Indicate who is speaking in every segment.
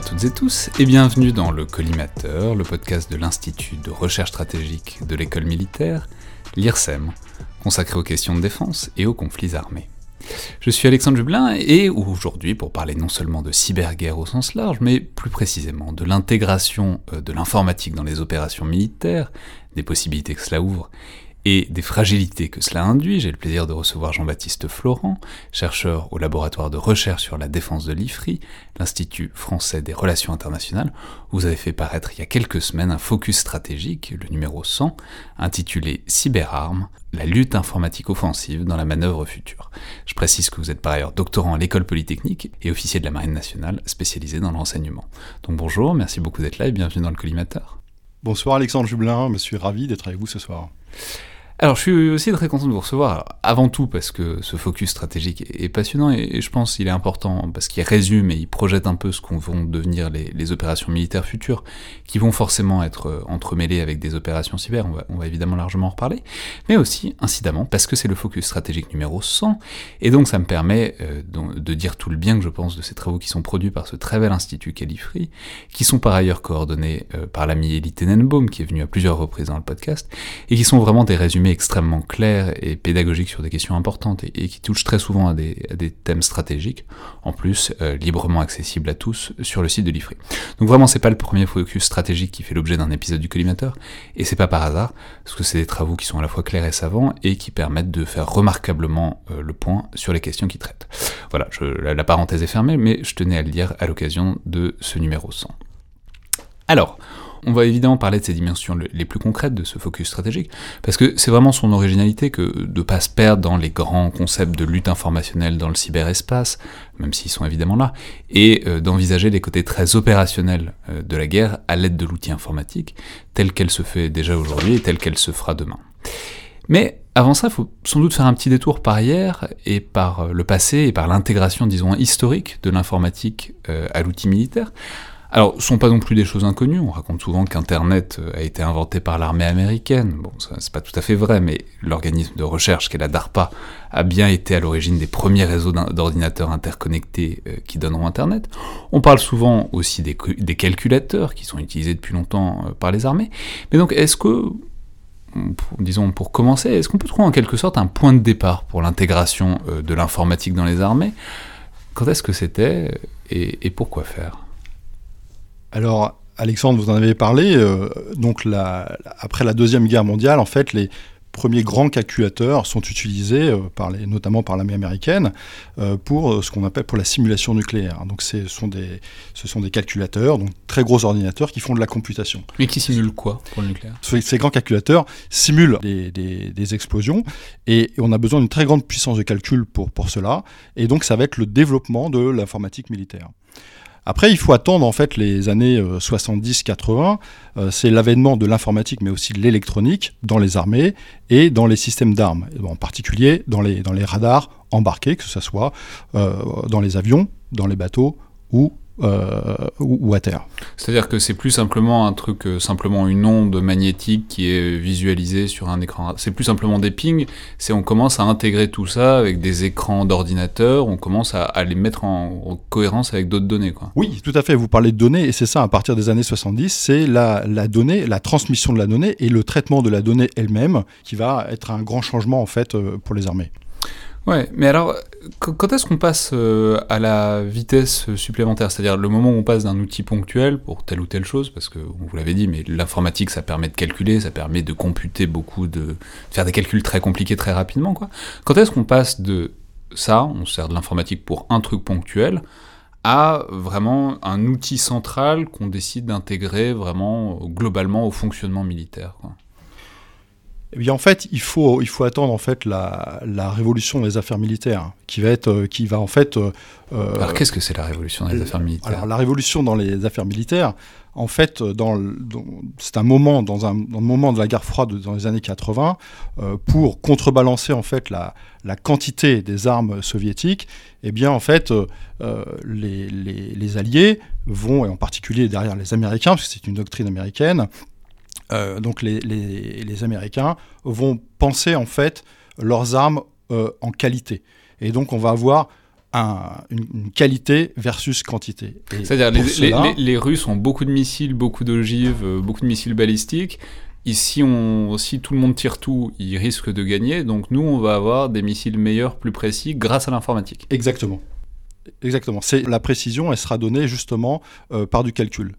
Speaker 1: À toutes et tous et bienvenue dans le Collimateur, le podcast de l'Institut de recherche stratégique de l'école militaire, l'IRSEM, consacré aux questions de défense et aux conflits armés. Je suis Alexandre Jublin et aujourd'hui pour parler non seulement de cyberguerre au sens large, mais plus précisément de l'intégration euh, de l'informatique dans les opérations militaires, des possibilités que cela ouvre et des fragilités que cela induit, j'ai le plaisir de recevoir Jean-Baptiste Florent, chercheur au laboratoire de recherche sur la défense de l'IFRI, l'Institut français des relations internationales, vous avez fait paraître il y a quelques semaines un focus stratégique, le numéro 100, intitulé Cyberarmes, la lutte informatique offensive dans la manœuvre future. Je précise que vous êtes par ailleurs doctorant à l'école polytechnique et officier de la marine nationale spécialisé dans l'enseignement. Donc bonjour, merci beaucoup d'être là et bienvenue dans le collimateur.
Speaker 2: Bonsoir Alexandre Jublin, je suis ravi d'être avec vous ce soir.
Speaker 1: Alors, je suis aussi très content de vous recevoir, avant tout parce que ce focus stratégique est, passionnant et, je pense qu'il est important parce qu'il résume et il projette un peu ce qu'on vont devenir les, opérations militaires futures, qui vont forcément être euh, entremêlées avec des opérations cyber, on va, évidemment largement en reparler, mais aussi, incidemment, parce que c'est le focus stratégique numéro 100, et donc ça me permet euh, de, dire tout le bien que je pense de ces travaux qui sont produits par ce très bel institut Califri, qui sont par ailleurs coordonnés euh, par l'ami Elie Tenenbaum, qui est venu à plusieurs reprises dans le podcast, et qui sont vraiment des résumés extrêmement clair et pédagogique sur des questions importantes et, qui touchent très souvent à des, thèmes stratégiques, en plus euh, librement accessibles à tous sur le site de l'IFRI. Donc vraiment c'est pas le premier focus stratégique qui fait l'objet d'un épisode du collimateur, et c'est pas par hasard, parce que c'est des travaux qui sont à la fois clairs et savants et qui permettent de faire remarquablement euh, le point sur les questions qu'ils traitent. Voilà, la, la parenthèse est fermée, mais je tenais à le dire à l'occasion de ce numéro 100. Alors, on va évidemment parler de ces dimensions les plus concrètes de ce focus stratégique, parce que c'est vraiment son originalité que de ne pas se perdre dans les grands concepts de lutte informationnelle dans le cyberespace, même s'ils sont évidemment là, et euh, d'envisager les côtés très opérationnels euh, de la guerre à l'aide de l'outil informatique, telle qu'elle se fait déjà aujourd'hui et telle qu'elle se fera demain. Mais avant ça, il faut sans doute faire un petit détour par hier et par euh, le passé et par l'intégration, disons, historique de l'informatique à l'outil militaire, alors, ce sont pas non plus des choses inconnues. On raconte souvent qu'Internet euh, a été inventé par l'armée américaine. Bon, c'est pas tout à fait vrai, mais l'organisme de recherche qu'est la DARPA a bien été à l'origine des premiers réseaux d'ordinateurs interconnectés euh, qui donneront Internet. On parle souvent aussi des, calculateurs qui sont utilisés depuis longtemps euh, par les armées. Mais donc, est-ce que, disons pour commencer, est-ce qu'on peut trouver en quelque sorte un point de départ pour l'intégration de l'informatique dans les armées? Quand est-ce que c'était et, et pourquoi faire?
Speaker 2: Alors, Alexandre, vous en avez parlé. Euh, donc, après la Deuxième Guerre mondiale, en fait, les premiers grands calculateurs sont utilisés, euh, par les, notamment par l'armée américaine, euh, pour ce qu'on appelle pour la simulation nucléaire. Donc, ce sont, des, ce sont des calculateurs, donc très gros ordinateurs qui font de la computation.
Speaker 1: Mais qui simulent quoi pour le nucléaire?
Speaker 2: Ces grands calculateurs simulent des, explosions et, on a besoin d'une très grande puissance de calcul pour, pour cela. Et donc, ça va être le développement de l'informatique militaire. Après, il faut attendre en fait les années 70-80. Euh, euh, c'est l'avènement de l'informatique, mais aussi de l'électronique dans les armées et dans les systèmes d'armes, en particulier dans les, dans les radars embarqués, que ce soit euh, dans les avions, dans les bateaux ou ou, à terre.
Speaker 1: C'est-à-dire que c'est plus simplement un truc, euh, simplement une onde magnétique qui est visualisée sur un écran. C'est plus simplement des pings, c'est on commence à intégrer tout ça avec des écrans d'ordinateur, on commence à, les mettre en, cohérence avec d'autres données. Quoi.
Speaker 2: Oui, tout à fait, vous parlez de données, et c'est ça, à partir des années 70, c'est la, la donnée, la transmission de la donnée et le traitement de la donnée elle-même qui va être un grand changement en fait euh, pour les armées.
Speaker 1: Ouais, mais alors, quand est-ce qu'on passe euh, à la vitesse supplémentaire? C'est-à-dire le moment où on passe d'un outil ponctuel pour telle ou telle chose, parce que vous l'avez dit, mais l'informatique ça permet de calculer, ça permet de computer beaucoup, de faire des calculs très compliqués très rapidement, quoi. Quand est-ce qu'on passe de ça, on sert de l'informatique pour un truc ponctuel, à vraiment un outil central qu'on décide d'intégrer vraiment globalement au fonctionnement militaire quoi?
Speaker 2: Eh bien, en fait, il faut, il faut attendre en fait la, la révolution des affaires militaires, qui va être, euh, qui va en fait. Euh,
Speaker 1: euh, alors, qu'est-ce que c'est la révolution des affaires militaires?
Speaker 2: Alors, la révolution dans les affaires militaires, en fait, dans, c'est un moment dans un, dans moment de la guerre froide dans les années 80 pour contrebalancer en fait la, la, quantité des armes soviétiques. Eh bien, en fait, les, les, les Alliés vont, et en particulier derrière les Américains, parce que c'est une doctrine américaine, euh, donc les, les, Américains vont penser en fait leurs armes euh, en qualité. Et donc on va avoir une, qualité versus quantité.
Speaker 1: C'est-à-dire les, les, Russes ont beaucoup de missiles, beaucoup d'ogives, euh, beaucoup de missiles balistiques. Ici, on, si tout le monde tire tout, ils risquent de gagner. Donc nous, on va avoir des missiles meilleurs, plus précis, grâce à l'informatique.
Speaker 2: Exactement. Exactement. C'est la précision, elle sera donnée justement euh, par du calcul.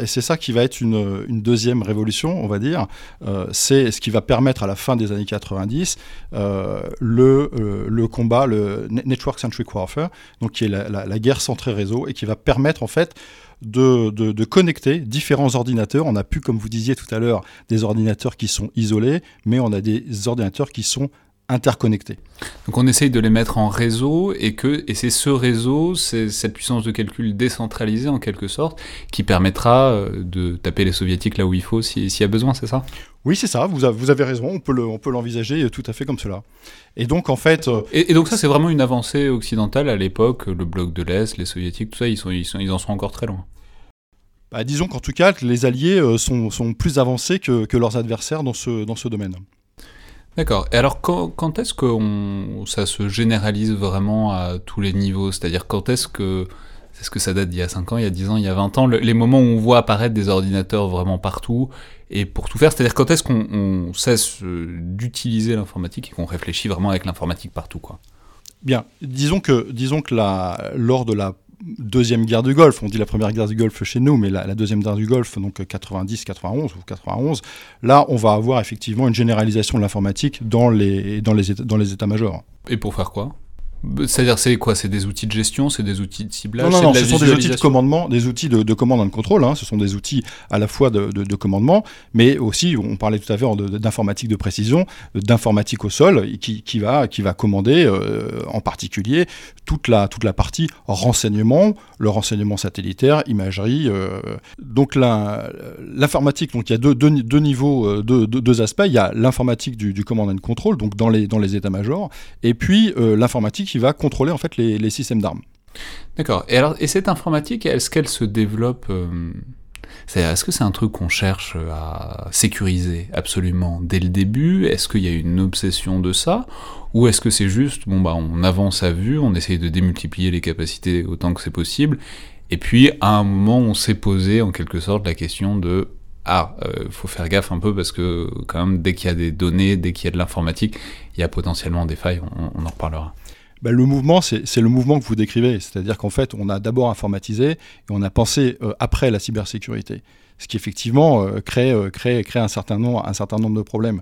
Speaker 2: Et c'est ça qui va être une, deuxième révolution, on va dire. Euh, c'est ce qui va permettre à la fin des années 90 euh, le, euh, le, combat, le Network Centric Warfare, donc qui est la, guerre centrée réseau, et qui va permettre en fait de, de, connecter différents ordinateurs. On a plus, comme vous disiez tout à l'heure, des ordinateurs qui sont isolés, mais on a des ordinateurs qui sont interconnectés.
Speaker 1: Donc on essaye de les mettre en réseau et que et c'est ce réseau, c'est cette puissance de calcul décentralisée en quelque sorte qui permettra euh, de taper les soviétiques là où il faut s'il y a besoin, c'est ça?
Speaker 2: Oui, c'est ça. Vous, avez raison. On peut le, on peut l'envisager tout à fait comme cela. Et donc en fait. Euh,
Speaker 1: et, donc ça c'est vraiment une avancée occidentale à l'époque. Le bloc de l'est, les soviétiques, tout ça, ils sont, ils, sont, ils en sont encore très loin.
Speaker 2: Bah, disons qu'en tout cas, les Alliés euh, sont, sont, plus avancés que, que, leurs adversaires dans ce, dans ce domaine.
Speaker 1: D'accord. Et alors, quand, est-ce que ça se généralise vraiment à tous les niveaux? C'est-à-dire, quand est-ce que. Est-ce que ça date d'il y a 5 ans, il y a 10 ans, il y a 20 ans? Les moments où on voit apparaître des ordinateurs vraiment partout et pour tout faire, c'est-à-dire quand est-ce qu'on cesse euh, d'utiliser l'informatique et qu'on réfléchit vraiment avec l'informatique partout quoi?
Speaker 2: Bien, disons que, disons que la, lors de la deuxième guerre du Golfe, on dit la première guerre du Golfe chez nous, mais la, deuxième guerre du Golfe, donc 90, 91 ou 91, là on va avoir effectivement une généralisation de l'informatique dans les, dans les, dans les états-majors.
Speaker 1: Et pour faire quoi? C'est-à-dire, c'est quoi? C'est des outils de gestion? C'est des outils de ciblage?
Speaker 2: Non, non, non ce sont des outils de commandement, des outils de, de commande et de contrôle. Hein. Ce sont des outils à la fois de, de, de, commandement, mais aussi, on parlait tout à l'heure d'informatique de précision, d'informatique au sol, qui, qui, va, qui va commander euh, en particulier toute la, toute la partie renseignement, le renseignement satellitaire, imagerie. Euh. Donc l'informatique, donc il y a deux, deux, deux niveaux, euh, deux, deux, aspects. Il y a l'informatique du, du command and control, donc dans les, dans les états-majors, et puis l'informatique qui va contrôler en fait les, systèmes d'armes.
Speaker 1: D'accord. Et cette informatique, est-ce qu'elle se développe euh, Est-ce que c'est un truc qu'on cherche à sécuriser absolument dès le début? Est-ce qu'il y a une obsession de ça? Ou est-ce que c'est juste, bon bah on avance à vue, on essaye de démultiplier les capacités autant que c'est possible, et puis à un moment on s'est posé en quelque sorte la question de ah, euh, faut faire gaffe un peu parce que quand même dès qu'il y a des données, dès qu'il y a de l'informatique, il y a potentiellement des failles, on en reparlera.
Speaker 2: Ben, le mouvement, c'est le mouvement que vous décrivez. C'est-à-dire qu'en fait, on a d'abord informatisé et on a pensé euh, après la cybersécurité ce qui effectivement euh, crée, euh, crée, crée un, certain nombre, un certain nombre de problèmes.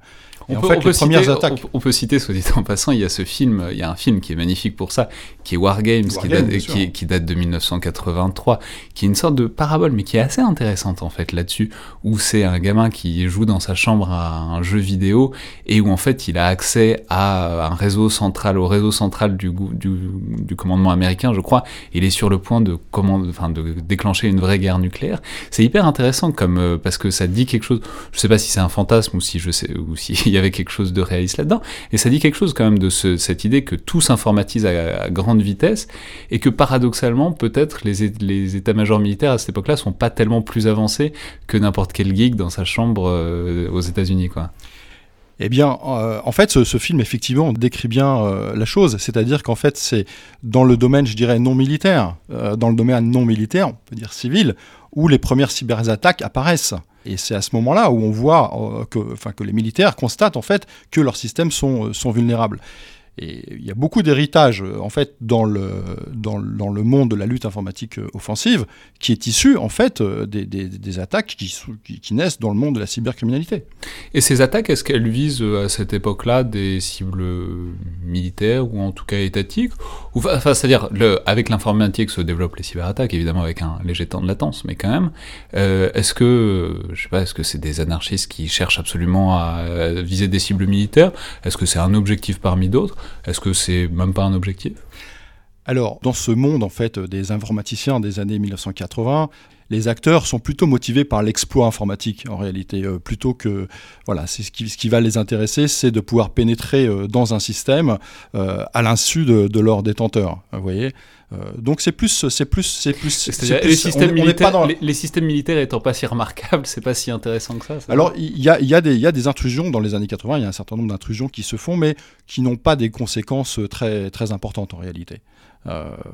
Speaker 1: On peut, les premières citer, attaques... on, peut citer, soit dit en passant, il y a ce film, il y a un film qui est magnifique pour ça, qui est War Games, qui, date, qui, date, de 1983, qui est une sorte de parabole, mais qui est assez intéressante en fait là-dessus, où c'est un gamin qui joue dans sa chambre à un jeu vidéo et où en fait il a accès à un réseau central, au réseau central du, du, du commandement américain, je crois. Il est sur le point de, commande, enfin, de déclencher une vraie guerre nucléaire. C'est hyper intéressant comme euh, parce que ça dit quelque chose. Je sais pas si c'est un fantasme ou si je s'il y avait quelque chose de réaliste là-dedans, et ça dit quelque chose quand même de cette idée que tout s'informatise à, grande vitesse et que paradoxalement peut-être les, états-majors militaires à cette époque-là sont pas tellement plus avancés que n'importe quel geek dans sa chambre euh, aux États-Unis, quoi.
Speaker 2: Eh bien, euh, en fait, ce, film, effectivement, décrit bien la chose. C'est-à-dire qu'en fait, c'est dans le domaine, je dirais, non militaire, dans le domaine non militaire, on peut dire civil, où les premières cyberattaques apparaissent. Et c'est à ce moment-là où on voit euh, que, enfin, que les militaires constatent en fait que leurs systèmes sont, sont vulnérables. Il y a beaucoup d'héritage euh, en fait dans le, dans, dans, le monde de la lutte informatique euh, offensive qui est issu en fait euh, des, des, attaques qui, qui, naissent dans le monde de la cybercriminalité.
Speaker 1: Et ces attaques, est-ce qu'elles visent à cette époque-là des cibles militaires ou en tout cas étatiques enfin, C'est-à-dire, avec l'informatique se développent les cyberattaques, évidemment avec un léger temps de latence, mais quand même. est-ce que, je sais pas, est-ce que c'est des anarchistes qui cherchent absolument à viser des cibles militaires? Est-ce que c'est un objectif parmi d'autres? Est-ce que c'est même pas un objectif?
Speaker 2: Alors, dans ce monde en fait des informaticiens des années 1980, les acteurs sont plutôt motivés par l'exploit informatique en réalité, euh, plutôt que voilà, c'est ce qui, ce qui, va les intéresser, c'est de pouvoir pénétrer euh, dans un système euh, à l'insu de, de leur détenteur. Vous voyez, donc c'est plus, c'est plus, c'est plus.
Speaker 1: les, systèmes militaires, les, systèmes militaires étant pas si remarquables, c'est pas si intéressant que ça.
Speaker 2: Alors il y a, y, a y a des intrusions dans les années 80, il y a un certain nombre d'intrusions qui se font, mais qui n'ont pas des conséquences très, très importantes en réalité.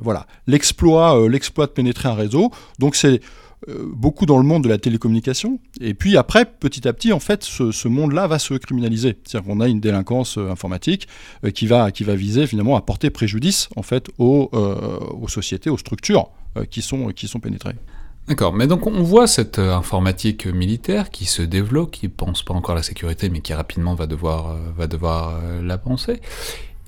Speaker 2: voilà, l'exploit, l'exploit de pénétrer un réseau. Donc c'est beaucoup dans le monde de la télécommunication. Et puis après, petit à petit, en fait, ce, monde-là va se criminaliser. C'est-à-dire qu'on a une délinquance informatique qui, va, qui va viser finalement à porter préjudice en fait aux, aux sociétés, aux structures qui, sont, qui sont pénétrées.
Speaker 1: D'accord, mais donc on voit cette euh, informatique militaire qui se développe, qui pense pas encore à la sécurité, mais qui rapidement va devoir, euh, va devoir euh, la penser.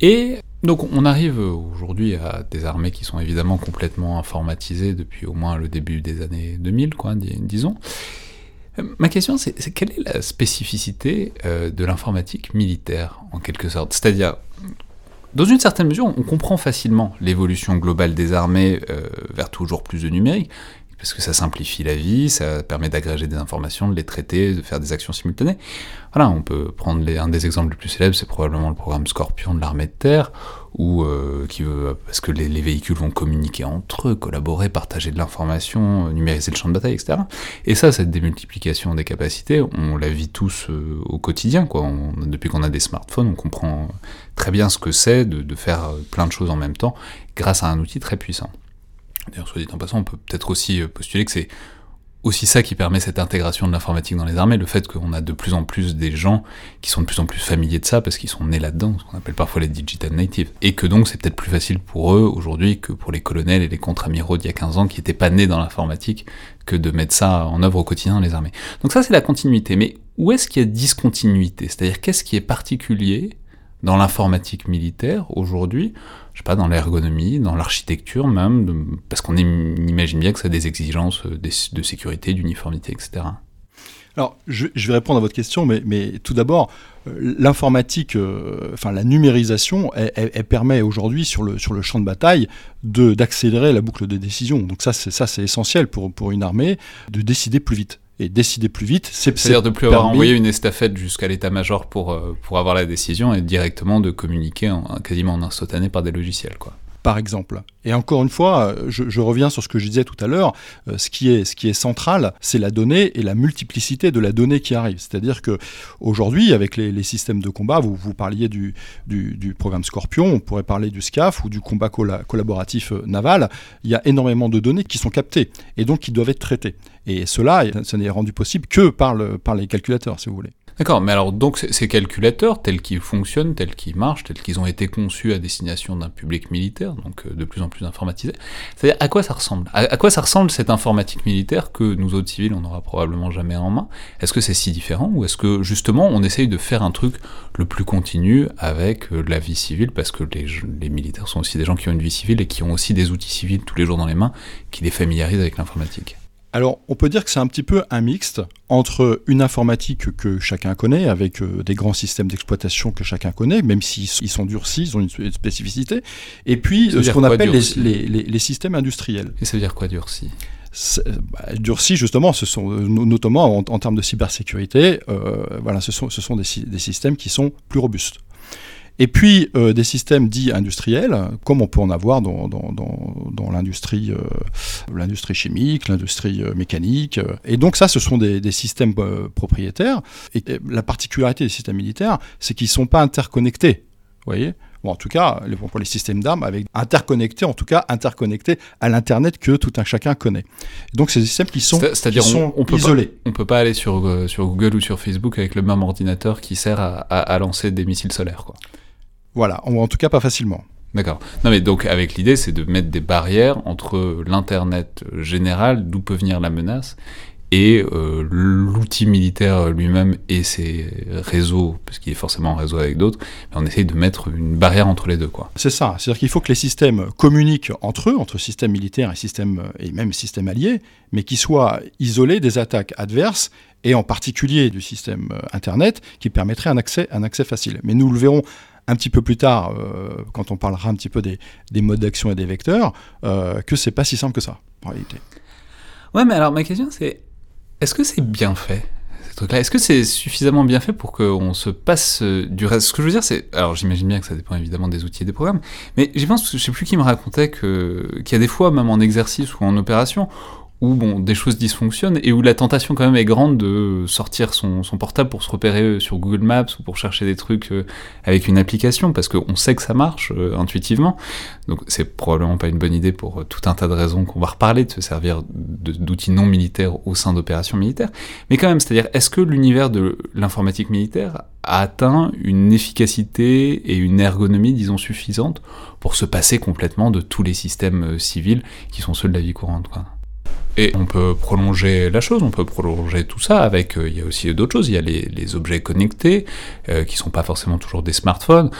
Speaker 1: Et donc on arrive aujourd'hui à des armées qui sont évidemment complètement informatisées depuis au moins le début des années 2000, quoi, disons. Ma question, c'est quelle est la spécificité de l'informatique militaire, en quelque sorte? C'est-à-dire, dans une certaine mesure, on comprend facilement l'évolution globale des armées vers toujours plus de numérique, parce que ça simplifie la vie, ça permet d'agréger des informations, de les traiter, de faire des actions simultanées. Voilà, on peut prendre un des exemples les plus célèbres, c'est probablement le programme Scorpion de l'armée de terre, où, euh, qui veut, parce que les, véhicules vont communiquer entre eux, collaborer, partager de l'information, numériser le champ de bataille, etc. Et ça, cette démultiplication des capacités, on la vit tous euh, au quotidien, depuis qu'on a des smartphones, on comprend très bien ce que c'est de, de faire plein de choses en même temps, grâce à un outil très puissant. D'ailleurs, soit dit en passant, on peut peut-être aussi euh, postuler que c'est aussi ça qui permet cette intégration de l'informatique dans les armées, le fait qu'on a de plus en plus des gens qui sont de plus en plus familiers de ça parce qu'ils sont nés là-dedans, ce qu'on appelle parfois les digital natives. Et que donc c'est peut-être plus facile pour eux aujourd'hui que pour les colonels et les contre-amiraux d'il y a 15 ans qui n'étaient pas nés dans l'informatique que de mettre ça en œuvre au quotidien dans les armées. Donc ça c'est la continuité. Mais où est-ce qu'il y a discontinuité? C'est-à-dire qu'est-ce qui est particulier dans l'informatique militaire aujourd'hui, je sais pas, dans l'ergonomie, dans l'architecture même, parce qu'on imagine bien que ça a des exigences euh, de, sécurité, d'uniformité, etc.
Speaker 2: Alors, je, vais répondre à votre question, mais, tout d'abord, euh, l'informatique, euh, enfin la numérisation, elle, permet aujourd'hui sur le, sur le champ de bataille d'accélérer la boucle de décision. Donc ça, c'est essentiel pour, pour une armée de décider plus vite et décider plus vite.
Speaker 1: C'est-à-dire de plus avoir envoyé une estafette jusqu'à l'état-major pour, euh, pour avoir la décision et directement de communiquer en, quasiment en instantané par des logiciels. Quoi
Speaker 2: par exemple. Et encore une fois, je, reviens sur ce que je disais tout à l'heure, euh, ce, qui est, central, c'est la donnée et la multiplicité de la donnée qui arrive. C'est-à-dire que aujourd'hui, avec les, systèmes de combat, vous, parliez du, programme Scorpion, on pourrait parler du SCAF ou du combat collaboratif euh, naval, il y a énormément de données qui sont captées et donc qui doivent être traitées. Et cela, ça n'est rendu possible que par les calculateurs, si vous voulez.
Speaker 1: D'accord, mais alors donc ces calculateurs, tels qu'ils fonctionnent, tels qu'ils marchent, tels qu'ils ont été conçus à destination d'un public militaire, donc euh, de plus en plus informatisé, c'est-à-dire à quoi ça ressemble? À, quoi ça ressemble cette informatique militaire que nous autres civils on n'aura probablement jamais en main? Est-ce que c'est si différent ou est-ce que justement on essaye de faire un truc le plus continu avec euh, la vie civile? Parce que les, les militaires sont aussi des gens qui ont une vie civile et qui ont aussi des outils civils tous les jours dans les mains qui les familiarisent avec l'informatique
Speaker 2: alors, on peut dire que c'est un petit peu un mixte entre une informatique que chacun connaît, avec euh, des grands systèmes d'exploitation que chacun connaît, même s'ils sont durcis, ils ont une spécificité, et puis euh, ce qu'on appelle les, systèmes industriels.
Speaker 1: Et ça veut dire quoi durci
Speaker 2: bah, durci justement, ce sont notamment en, termes de cybersécurité, euh, voilà, ce sont, ce sont des, systèmes qui sont plus robustes. Et puis euh, des systèmes dits industriels, comme on peut en avoir dans, dans, dans, l'industrie, euh, l'industrie chimique, l'industrie euh, mécanique. Et donc ça, ce sont des, des systèmes propriétaires. Et la particularité des systèmes militaires, c'est qu'ils ne sont pas interconnectés. Vous voyez? Bon, en tout cas, pour les systèmes d'armes, avec interconnectés, en tout cas interconnectés à l'internet que tout un chacun connaît. Donc c'est des systèmes qui sont,
Speaker 1: C'est-à-dire on, on, peut isolés. Pas, on peut pas aller sur, sur Google ou sur Facebook avec le même ordinateur qui sert à, à, à lancer des missiles solaires, quoi.
Speaker 2: Voilà, en tout cas pas facilement.
Speaker 1: D'accord. Non mais donc avec l'idée c'est de mettre des barrières entre l'internet général, d'où peut venir la menace, et euh, l'outil militaire lui-même et ses réseaux, parce qu'il est forcément en réseau avec d'autres, on essaye de mettre une barrière entre les deux. quoi.
Speaker 2: C'est ça, c'est-à-dire qu'il faut que les systèmes communiquent entre eux, entre systèmes militaires et, systèmes, et même systèmes alliés, mais qu'ils soient isolés des attaques adverses et en particulier du système euh, Internet qui permettrait un accès, un accès facile. Mais nous le verrons un petit peu plus tard, euh, quand on parlera un petit peu des, modes d'action et des vecteurs, euh, que c'est pas si simple que ça, en réalité.
Speaker 1: Ouais, mais alors ma question c'est, est-ce que c'est bien fait Est-ce que c'est suffisamment bien fait pour qu'on se passe euh, du reste? Ce que je veux dire, c'est. Alors, j'imagine bien que ça dépend évidemment des outils et des programmes, mais j'y pense, je sais plus qui me racontait qu'il y a des fois, même en exercice ou en opération, où bon, des choses dysfonctionnent et où la tentation quand même est grande de sortir son, son portable pour se repérer sur Google Maps ou pour chercher des trucs euh, avec une application parce qu'on sait que ça marche euh, intuitivement. Donc c'est probablement pas une bonne idée pour euh, tout un tas de raisons qu'on va reparler de se servir d'outils non militaires au sein d'opérations militaires. Mais quand même, c'est-à-dire est-ce que l'univers de l'informatique militaire a atteint une efficacité et une ergonomie, disons, suffisantes pour se passer complètement de tous les systèmes civils qui sont ceux de la vie courante. Et on peut prolonger la chose, on peut prolonger tout ça avec, euh, il y a aussi d'autres choses, il y a les, objets connectés, euh, qui sont pas forcément toujours des smartphones.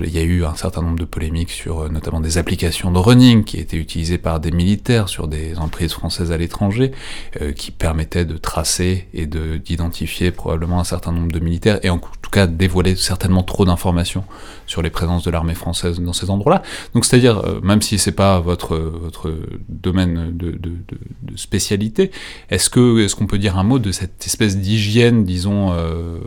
Speaker 1: il y a eu un certain nombre de polémiques sur euh, notamment des applications de running qui étaient utilisées par des militaires sur des emprises françaises à l'étranger, euh, qui permettaient de tracer et d'identifier probablement un certain nombre de militaires, et en tout cas dévoiler certainement trop d'informations sur les présences de l'armée française dans ces endroits-là. Donc c'est-à-dire, même si c'est pas votre, votre domaine de spécialité. Est-ce qu'on peut dire un mot de cette espèce d'hygiène, disons, euh,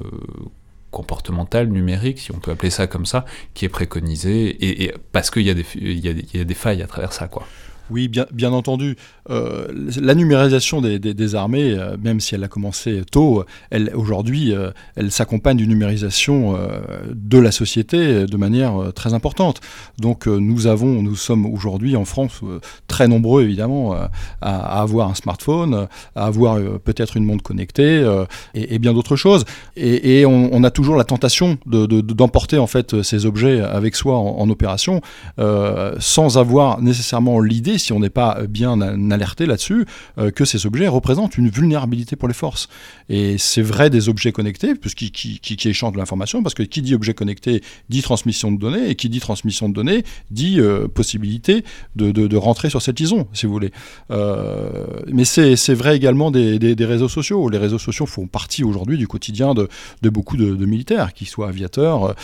Speaker 1: comportementale, numérique, si on peut appeler ça comme ça, qui est préconisée, et, parce qu'il y, a des failles à travers ça, quoi?
Speaker 2: Oui, bien, entendu. Euh, la numérisation des, armées, euh, même si elle a commencé tôt, elle aujourd'hui, euh, elle s'accompagne d'une numérisation de la société de manière très importante. Donc nous avons, nous sommes aujourd'hui en France très nombreux évidemment à, avoir un smartphone, à avoir peut-être une montre connectée et, bien d'autres choses. Et, on, a toujours la tentation d'emporter de, de, en fait ces objets avec soi en opération sans avoir nécessairement l'idée si on n'est pas bien alerté là-dessus, euh, que ces objets représentent une vulnérabilité pour les forces. Et c'est vrai des objets connectés, qui, qui, échangent de l'information, parce que qui dit objet connecté dit transmission de données, et qui dit transmission de données dit euh, possibilité de, rentrer sur cette liaison, si vous voulez. Euh, mais c'est vrai également des, réseaux sociaux. Les réseaux sociaux font partie aujourd'hui du quotidien de, beaucoup de, militaires, qu'ils soient aviateurs,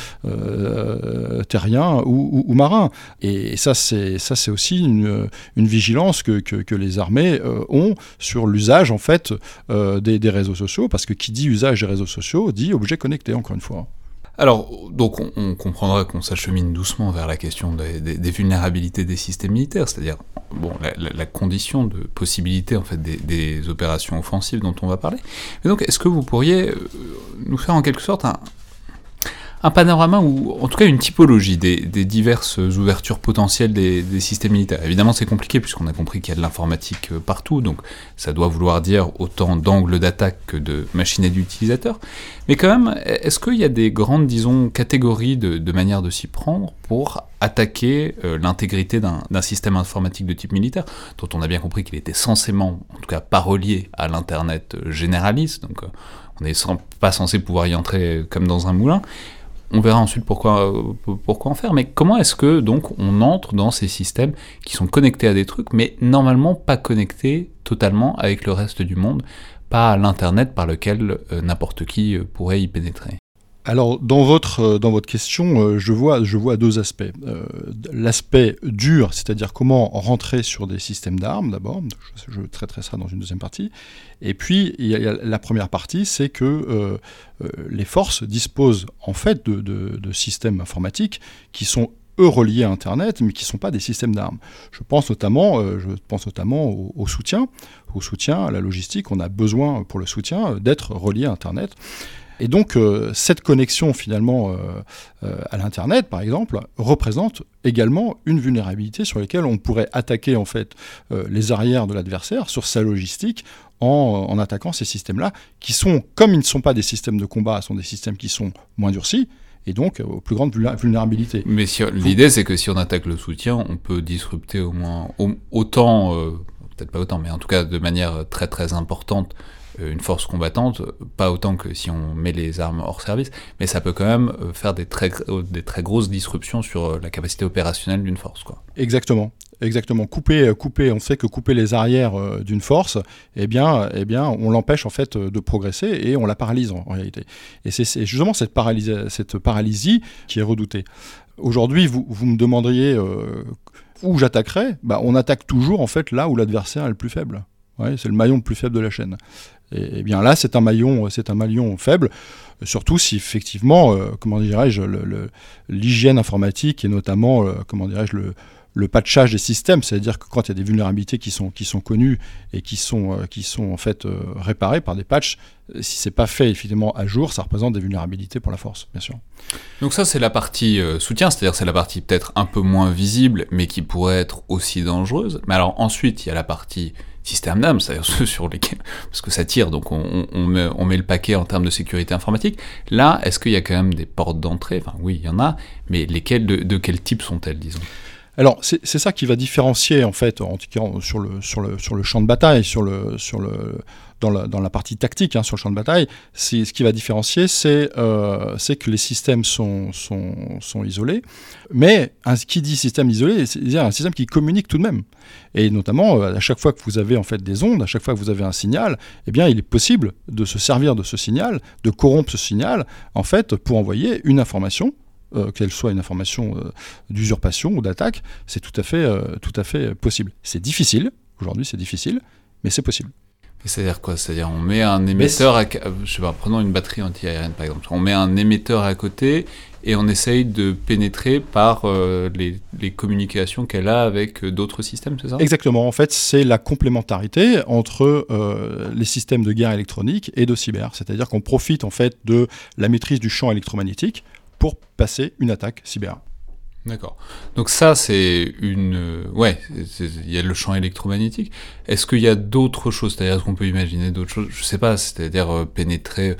Speaker 2: terriens ou, marins. Et ça, c'est aussi une, une vigilance que, que, les armées euh, ont sur l'usage en fait euh, des, des, réseaux sociaux, parce que qui dit usage des réseaux sociaux dit objet connecté, encore une fois.
Speaker 1: Alors, donc on, on comprendra qu'on s'achemine doucement vers la question des, des, vulnérabilités des systèmes militaires, c'est-à-dire bon, la, condition de possibilité en fait des, des, opérations offensives dont on va parler. Mais donc, est-ce que vous pourriez euh, nous faire en quelque sorte un, un panorama ou en tout cas une typologie des, diverses ouvertures potentielles des, systèmes militaires. Évidemment, c'est compliqué puisqu'on a compris qu'il y a de l'informatique euh, partout, donc ça doit vouloir dire autant d'angles d'attaque que de machines d'utilisateurs. Mais quand même, est-ce qu'il y a des grandes, disons, catégories de, de manières de s'y prendre pour attaquer euh, l'intégrité d'un système informatique de type militaire, dont on a bien compris qu'il était censément, en tout cas pas relié à l'Internet généraliste, donc euh, on n'est pas censé pouvoir y entrer comme dans un moulin, on verra ensuite pourquoi, pourquoi en faire, mais comment est-ce que donc on entre dans ces systèmes qui sont connectés à des trucs, mais normalement pas connectés totalement avec le reste du monde, pas à l'internet par lequel euh, n'importe qui euh, pourrait y pénétrer?
Speaker 2: Alors dans votre euh, question, euh, je vois deux aspects. Euh, L'aspect dur, c'est-à-dire comment rentrer sur des systèmes d'armes d'abord. Je, traiterai ça dans une deuxième partie. Et puis la première partie, c'est que les forces disposent en fait de, systèmes informatiques qui sont eux reliés à Internet, mais qui ne sont pas des systèmes d'armes. Je pense notamment, je pense notamment au, au, soutien, au soutien à la logistique. On a besoin pour le soutien d'être relié à Internet. Et donc, euh, cette connexion finalement euh, euh, à l'Internet, par exemple, représente également une vulnérabilité sur laquelle on pourrait attaquer en fait les arrières de l'adversaire sur sa logistique en, attaquant ces systèmes-là, qui sont, comme ils ne sont pas des systèmes de combat, sont des systèmes qui sont moins durcis, et donc aux plus grandes vulnérabilités.
Speaker 1: Mais l'idée, c'est que si on attaque le soutien, on peut disrupter au moins autant, peut-être pas autant, mais en tout cas de manière très très importante, une force combattante, pas autant que si on met les armes hors service, mais ça peut quand même euh, faire des très, des très grosses disruptions sur euh, la capacité opérationnelle d'une force. Quoi.
Speaker 2: Exactement. Exactement. Couper, couper, on sait que couper les arrières d'une force, eh bien, eh bien, on l'empêche en fait de progresser et on la paralyse en, réalité. Et c'est justement cette paralysie, cette paralysie qui est redoutée. Aujourd'hui, vous, vous me demanderiez euh, où j'attaquerais. Bah, on attaque toujours en fait là où l'adversaire est le plus faible. C'est le maillon le plus faible de la chaîne. Et, et bien là, c'est un maillon, c'est un maillon faible, surtout si effectivement, euh, comment dirais-je, l'hygiène informatique et notamment, euh, comment dirais-je, le, le patchage des systèmes, c'est-à-dire que quand il y a des vulnérabilités qui sont, qui sont connues et qui sont, euh, qui sont en fait euh, réparées par des patchs, euh, si c'est pas fait effectivement à jour, ça représente des vulnérabilités pour la force, bien sûr.
Speaker 1: Donc ça c'est la partie soutien, c'est-à-dire c'est la partie peut-être un peu moins visible, mais qui pourrait être aussi dangereuse. Mais alors ensuite il y a la partie système d'âme, c'est-à-dire ceux sur lesquels, parce que ça tire, donc on, on, met, le paquet en termes de sécurité informatique. Là, est-ce qu'il y a quand même des portes d'entrée? Oui, il y en a, mais lesquelles, de, de quel type sont-elles, disons?
Speaker 2: Alors, c'est ça qui va différencier, en fait, en tout cas sur le, champ de bataille, sur le, dans, la, partie tactique, hein, sur le champ de bataille, ce qui va différencier, c'est euh, que les systèmes sont, isolés. Mais un, qui dit système isolé, c'est un système qui communique tout de même. Et notamment, euh, à chaque fois que vous avez en fait des ondes, à chaque fois que vous avez un signal, eh bien, il est possible de se servir de ce signal, de corrompre ce signal, en fait, pour envoyer une information euh, qu'elle soit une information euh, d'usurpation ou d'attaque, c'est tout, à fait, euh, tout à fait possible. C'est difficile, aujourd'hui c'est difficile, mais c'est possible.
Speaker 1: C'est-à-dire quoi? C'est-à-dire on met un émetteur, à, je sais pas, prenons une batterie anti-aérienne par exemple, on met un émetteur à côté et on essaye de pénétrer par les, les, communications qu'elle a avec d'autres systèmes, c'est ça?
Speaker 2: Exactement, en fait c'est la complémentarité entre les systèmes de guerre électronique et de cyber, c'est-à-dire qu'on profite en fait de la maîtrise du champ électromagnétique pour passer une attaque cyber.
Speaker 1: D'accord. Donc ça, c'est une... Ouais, il y a le champ électromagnétique. Est-ce qu'il y a d'autres choses? C'est-à-dire, qu'on peut imaginer d'autres choses? Je sais pas, c'est-à-dire euh, pénétrer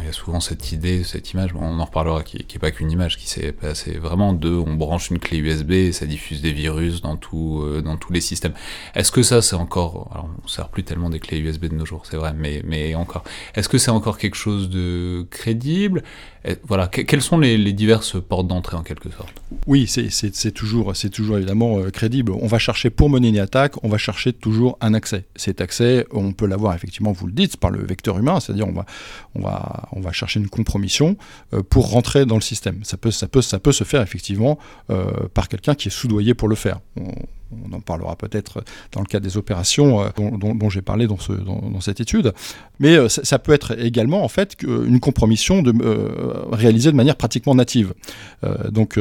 Speaker 1: il y a souvent cette idée, cette image, on en reparlera, qui n'est pas qu'une image, qui s'est passé vraiment de, on branche une clé USB et ça diffuse des virus dans, tout, euh, dans tous les systèmes. Est-ce que ça, c'est encore, alors on ne sert plus tellement des clés USB de nos jours, c'est vrai, mais encore, est-ce que c'est encore quelque chose de crédible? Voilà, quelles sont les, diverses portes d'entrée en quelque sorte?
Speaker 2: Oui, c'est toujours, toujours évidemment euh, crédible. On va chercher pour mener une attaque, on va chercher toujours un accès. Cet accès, on peut l'avoir effectivement, vous le dites, par le vecteur humain, c'est-à-dire on va, chercher une compromission euh, pour rentrer dans le système. Ça peut, se faire effectivement euh, par quelqu'un qui est soudoyé pour le faire en parlera peut-être dans le cadre des opérations euh, dont, j'ai parlé dans, cette étude. Mais euh, ça, peut être également en fait une compromission de, euh, réalisée de manière pratiquement native. donc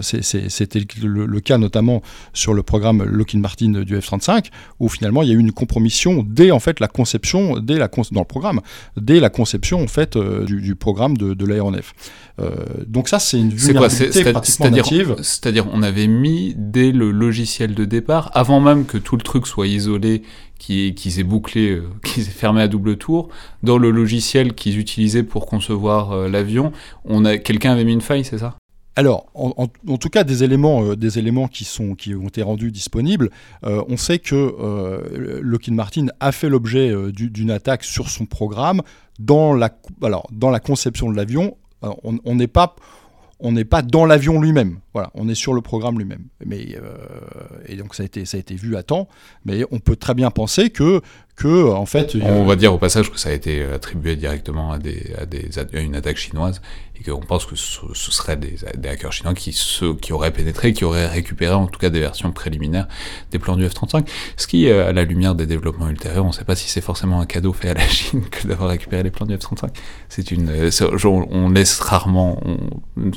Speaker 2: c'était le, cas notamment sur le programme Lockheed Martin du F-35 où finalement il y a eu une compromission dès en fait la conception, dès la dans le programme, dès la conception en fait du, programme de, de l'aéronef. donc ça c'est une vulnérabilité pratiquement native.
Speaker 1: C'est-à-dire on avait mis dès le logiciel de départ, avant même que tout le truc soit isolé, qui, qui s'est bouclé, euh, qui s'est fermé à double tour, dans le logiciel qu'ils utilisaient pour concevoir euh, l'avion, on a quelqu'un avait mis une faille, c'est ça?
Speaker 2: Alors, en, tout cas, des éléments, euh, des éléments qui, sont, qui ont été rendus disponibles, on sait que Lockheed Martin a fait l'objet d'une attaque sur son programme dans la, alors, dans la conception de l'avion. On n'est pas, on n'est pas dans l'avion lui-même. Voilà, on est sur le programme lui-même. Mais euh, et donc ça a été ça a été vu à temps. Mais on peut très bien penser que que en fait.
Speaker 1: On va dire au passage que ça a été attribué directement à des à des à une attaque chinoise et qu'on pense que ce, ce serait des, des, hackers chinois qui ceux qui auraient pénétré, qui auraient récupéré en tout cas des versions préliminaires des plans du F-35. Ce qui, euh, à la lumière des développements ultérieurs, on ne sait pas si c'est forcément un cadeau fait à la Chine que d'avoir récupéré les plans du F-35. C'est une, euh, on laisse rarement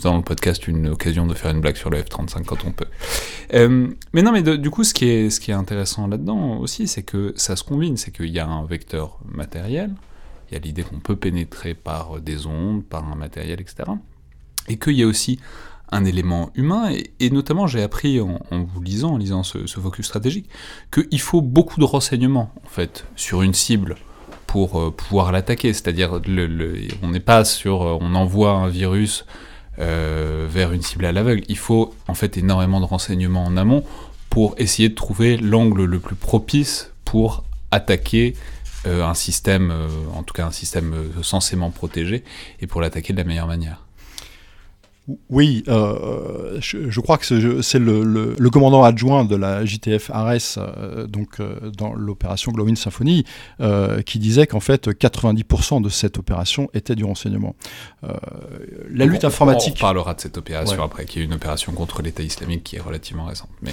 Speaker 1: dans le podcast une occasion de faire une blague sur le F-35 quand on peut. Euh, mais non, mais du coup, ce qui est, ce qui est intéressant là-dedans aussi, c'est que ça se combine, c'est qu'il y a un vecteur matériel, il y a l'idée qu'on peut pénétrer par des ondes, par un matériel, etc. Et qu'il y a aussi un élément humain, et, notamment j'ai appris en, vous lisant, en lisant ce, focus stratégique, qu'il faut beaucoup de renseignements, en fait, sur une cible pour euh, pouvoir l'attaquer. C'est-à-dire, le, on n'est pas sur, euh, on envoie un virus euh, vers une cible à l'aveugle. Il faut en fait énormément de renseignements en amont pour essayer de trouver l'angle le plus propice pour attaquer euh, un système, euh, en tout cas un système censément protégé, et pour l'attaquer de la meilleure manière.
Speaker 2: Oui, euh, je, crois que c'est le, commandant adjoint de la JTF Ares, euh, donc euh, dans l'opération Glowing Symphony, qui disait qu'en fait 90% de cette opération était du renseignement.
Speaker 1: la lutte informatique. On parlera de cette opération après, qui est une opération contre l'État islamique qui est relativement récente. Mais...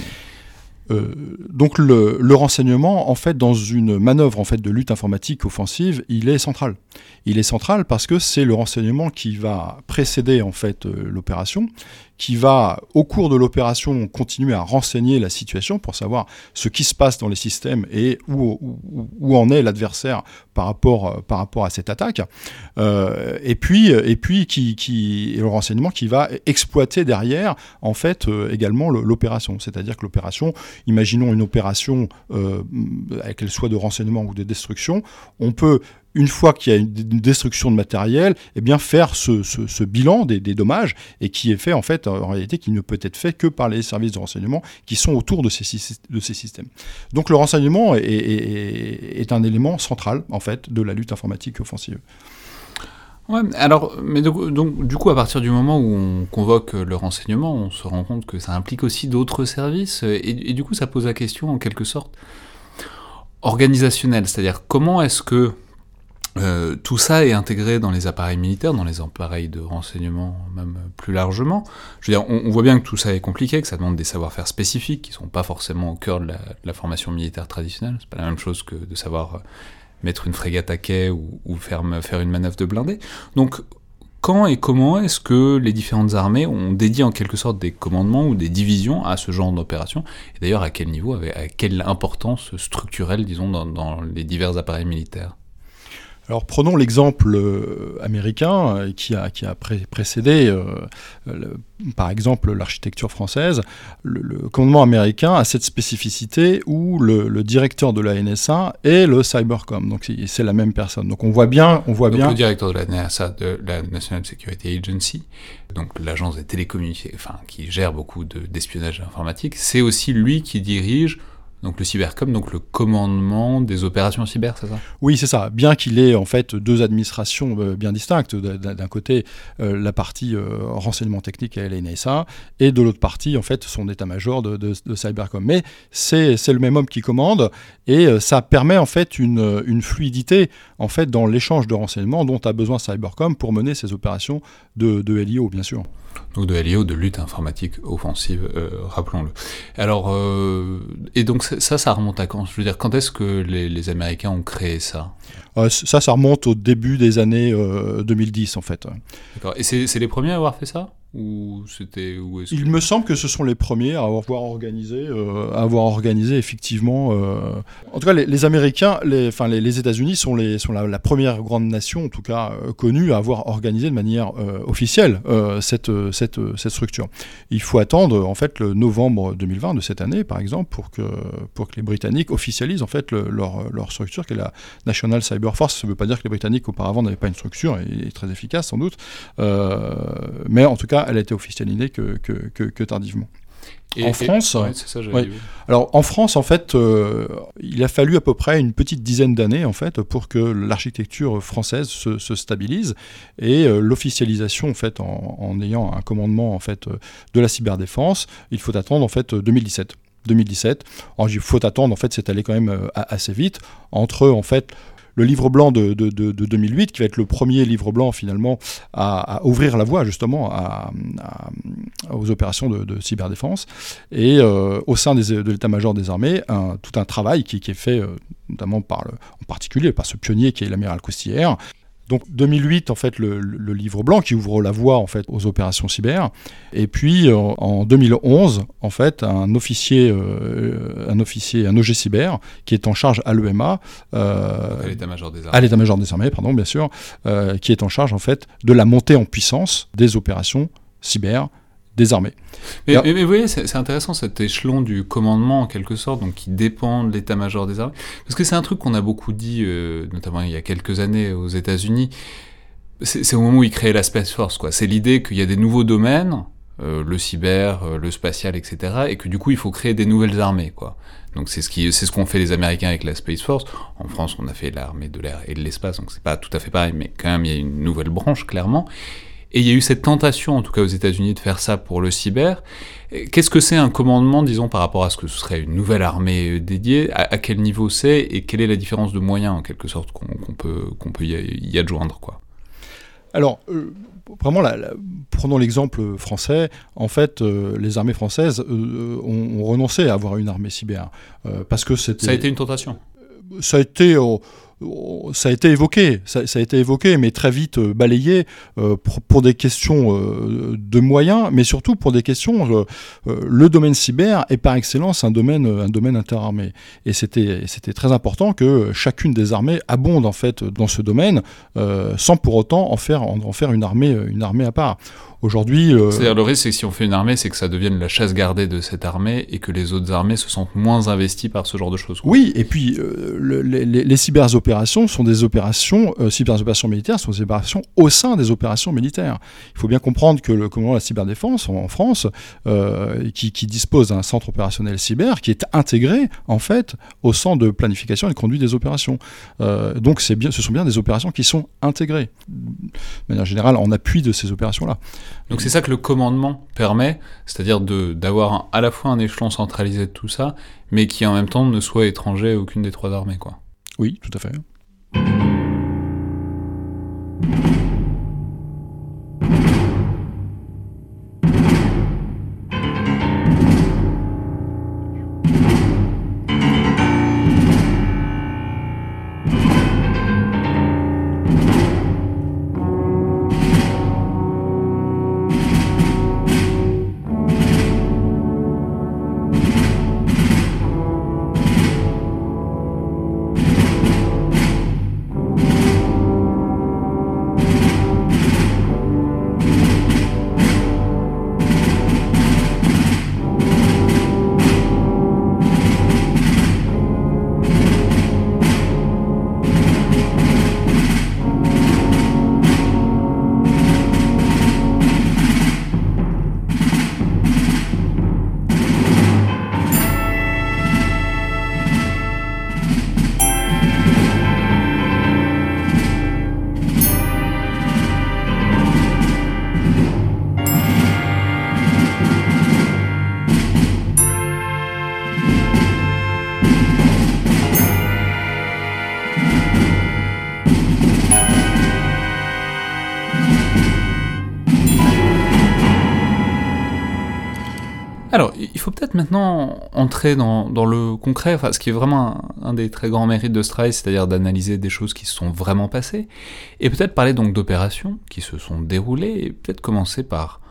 Speaker 2: Euh, donc le, renseignement, en fait, dans une manœuvre en fait de lutte informatique offensive, il est central. Il est central parce que c'est le renseignement qui va précéder en fait euh, l'opération, qui va, au cours de l'opération, continuer à renseigner la situation pour savoir ce qui se passe dans les systèmes et où, en est l'adversaire par rapport, rapport à cette attaque. Euh, et puis, et puis qui, qui, le renseignement qui va exploiter derrière, en fait, euh, également l'opération. C'est-à-dire que l'opération, imaginons une opération, euh, qu'elle soit de renseignement ou de destruction, on peut une fois qu'il y a une, destruction de matériel, eh bien faire ce, bilan des, dommages et qui est fait en fait en réalité qui ne peut être fait que par les services de renseignement qui sont autour de ces, systèmes. Donc le renseignement est, un élément central en fait de la lutte informatique offensive.
Speaker 1: Ouais, alors, mais donc, du coup, à partir du moment où on convoque le renseignement, on se rend compte que ça implique aussi d'autres services, et, et, du coup, ça pose la question en quelque sorte organisationnelle, c'est-à-dire comment est-ce que euh, tout ça est intégré dans les appareils militaires, dans les appareils de renseignement même plus largement. Je veux dire, on, voit bien que tout ça est compliqué, que ça demande des savoir-faire spécifiques qui sont pas forcément au cœur de la, formation militaire traditionnelle. C'est pas la même chose que de savoir euh, mettre une frégate à quai ou, faire, faire une manœuvre de blindé. Donc, quand et comment est-ce que les différentes armées ont dédié en quelque sorte des commandements ou des divisions à ce genre d'opération? Et d'ailleurs, à quel niveau, à quelle importance structurelle, disons, dans les divers appareils militaires?
Speaker 2: Alors prenons l'exemple euh, américain euh, qui a, qui a précédé, euh, par exemple, l'architecture française. Le, commandement américain a cette spécificité où le, directeur de la NSA est le cybercom, donc c'est la même personne. Donc on voit bien, on voit bien.
Speaker 1: Le directeur de la NSA, de la National Security Agency, donc l'agence des télécommunications, enfin qui gère beaucoup d'espionnage informatique, c'est aussi lui qui dirige donc le cybercom, donc le commandement des opérations cyber, c'est ça?
Speaker 2: Oui, c'est ça. Bien qu'il ait en fait deux administrations euh, bien distinctes. D'un côté, euh, la partie euh, renseignement technique à l'NSA, et de l'autre partie, en fait, son état-major de, cybercom. Mais c'est le même homme qui commande, et ça permet en fait une, une fluidité en fait dans l'échange de renseignements dont a besoin cybercom pour mener ses opérations de, de LIO, bien sûr
Speaker 1: donc de LIO, de lutte informatique offensive, euh, rappelons-le. Alors, euh, et donc ça, ça remonte à quand? Je veux dire, quand est-ce que les, Américains ont créé ça?
Speaker 2: Euh, Ça, ça remonte au début des années 2010, en fait.
Speaker 1: D'accord. Et c'est les premiers à avoir fait ça? Ou c'était
Speaker 2: Il me semble que ce sont les premiers à avoir organisé, euh, à avoir organisé effectivement. Euh, en tout cas, les, Américains, les, enfin les, États-Unis sont, les, sont la, première grande nation, en tout cas euh, connue, à avoir organisé de manière officielle cette, cette, cette structure. Il faut attendre en fait le novembre 2020 de cette année, par exemple, pour que pour que les Britanniques officialisent en fait leur, leur structure, qui est la National Cyber Force. Ça ne veut pas dire que les Britanniques auparavant n'avaient pas une structure et, et très efficace sans doute, mais en tout cas elle a été officialisée que, que, tardivement. en France, alors en France, en fait, euh, il a fallu à peu près une petite dizaine d'années en fait pour que l'architecture française se, stabilise et euh, l'officialisation en fait en, ayant un commandement en fait de la cyberdéfense, il faut attendre en fait 2017. 2017. il faut attendre, en fait, c'est allé quand même euh, assez vite entre en fait le livre blanc de, 2008, qui va être le premier livre blanc finalement à, ouvrir la voie justement aux opérations de, cyberdéfense, et euh, au sein de l'état-major des armées, tout un travail qui, est fait euh, notamment par en particulier par ce pionnier qui est l'amiral Coustillère, donc 2008, en fait, le, livre blanc qui ouvre la voie en fait aux opérations cyber. Et puis euh, en 2011, en fait, un officier, euh, un officier, un OG cyber qui est en charge à l'EMA,
Speaker 1: euh, à l'état-major des armées,
Speaker 2: à l'état-major des armées, pardon, bien sûr, qui est en charge en fait de la montée en puissance des opérations cyber des armées.
Speaker 1: Mais, mais, vous voyez, c'est intéressant cet échelon du commandement en quelque sorte, donc qui dépend de l'état-major des armées, parce que c'est un truc qu'on a beaucoup dit, euh, notamment il y a quelques années aux États-Unis. C'est au moment où ils créaient la Space Force, quoi. C'est l'idée qu'il y a des nouveaux domaines, euh, le cyber, euh, le spatial, etc., et que du coup il faut créer des nouvelles armées, quoi. Donc c'est ce qui, c'est ce qu'ont fait les Américains avec la Space Force. En France, on a fait l'armée de l'air et de l'espace, donc c'est pas tout à fait pareil, mais quand même il y a une nouvelle branche clairement. Et il y a eu cette tentation, en tout cas aux États-Unis, de faire ça pour le cyber. Qu'est-ce que c'est un commandement, disons, par rapport à ce que ce serait une nouvelle armée euh, dédiée? À, quel niveau c'est? Et quelle est la différence de moyens, en quelque sorte, qu'on peut, qu'on peut y, adjoindre quoi?
Speaker 2: Alors, euh, vraiment, prenons l'exemple français. En fait, euh, les armées françaises ont, renoncé à avoir une armée cyber. parce que
Speaker 1: Ça a été une tentation
Speaker 2: Ça a été ça a été évoqué, ça, a été évoqué, mais très vite euh, balayé pour, des questions de moyens, mais surtout pour des questions. le domaine cyber est par excellence un domaine, un domaine interarmé, et c'était c'était très important que chacune des armées abonde en fait dans ce domaine, sans pour autant en faire en, faire une armée une armée à part. Aujourd'hui.
Speaker 1: Euh, C'est-à-dire, le risque, c'est que si on fait une armée, c'est que ça devienne la chasse gardée de cette armée et que les autres armées se sentent moins investies par ce genre de choses.
Speaker 2: Oui, et puis euh, les, les, cyberopérations sont des opérations, euh, cyberopérations militaires sont des opérations au sein des opérations militaires. Il faut bien comprendre que le commandement de la cyberdéfense en, France, qui, qui, dispose d'un centre opérationnel cyber, qui est intégré en fait au centre de planification et de conduite des opérations. donc c'est bien, ce sont bien des opérations qui sont intégrées, de manière générale, en appui de ces opérations-là.
Speaker 1: Donc c'est ça que le commandement permet, c'est-à-dire d'avoir à la fois un échelon centralisé de tout ça, mais qui en même temps ne soit étranger à aucune des trois armées. Quoi.
Speaker 2: Oui, tout à fait.
Speaker 1: Maintenant entrer dans, le concret, enfin, ce qui est vraiment un, des très grands mérites de Strive, c'est-à-dire d'analyser des choses qui se sont vraiment passées, et peut-être parler donc d'opérations qui se sont déroulées, et peut-être commencer par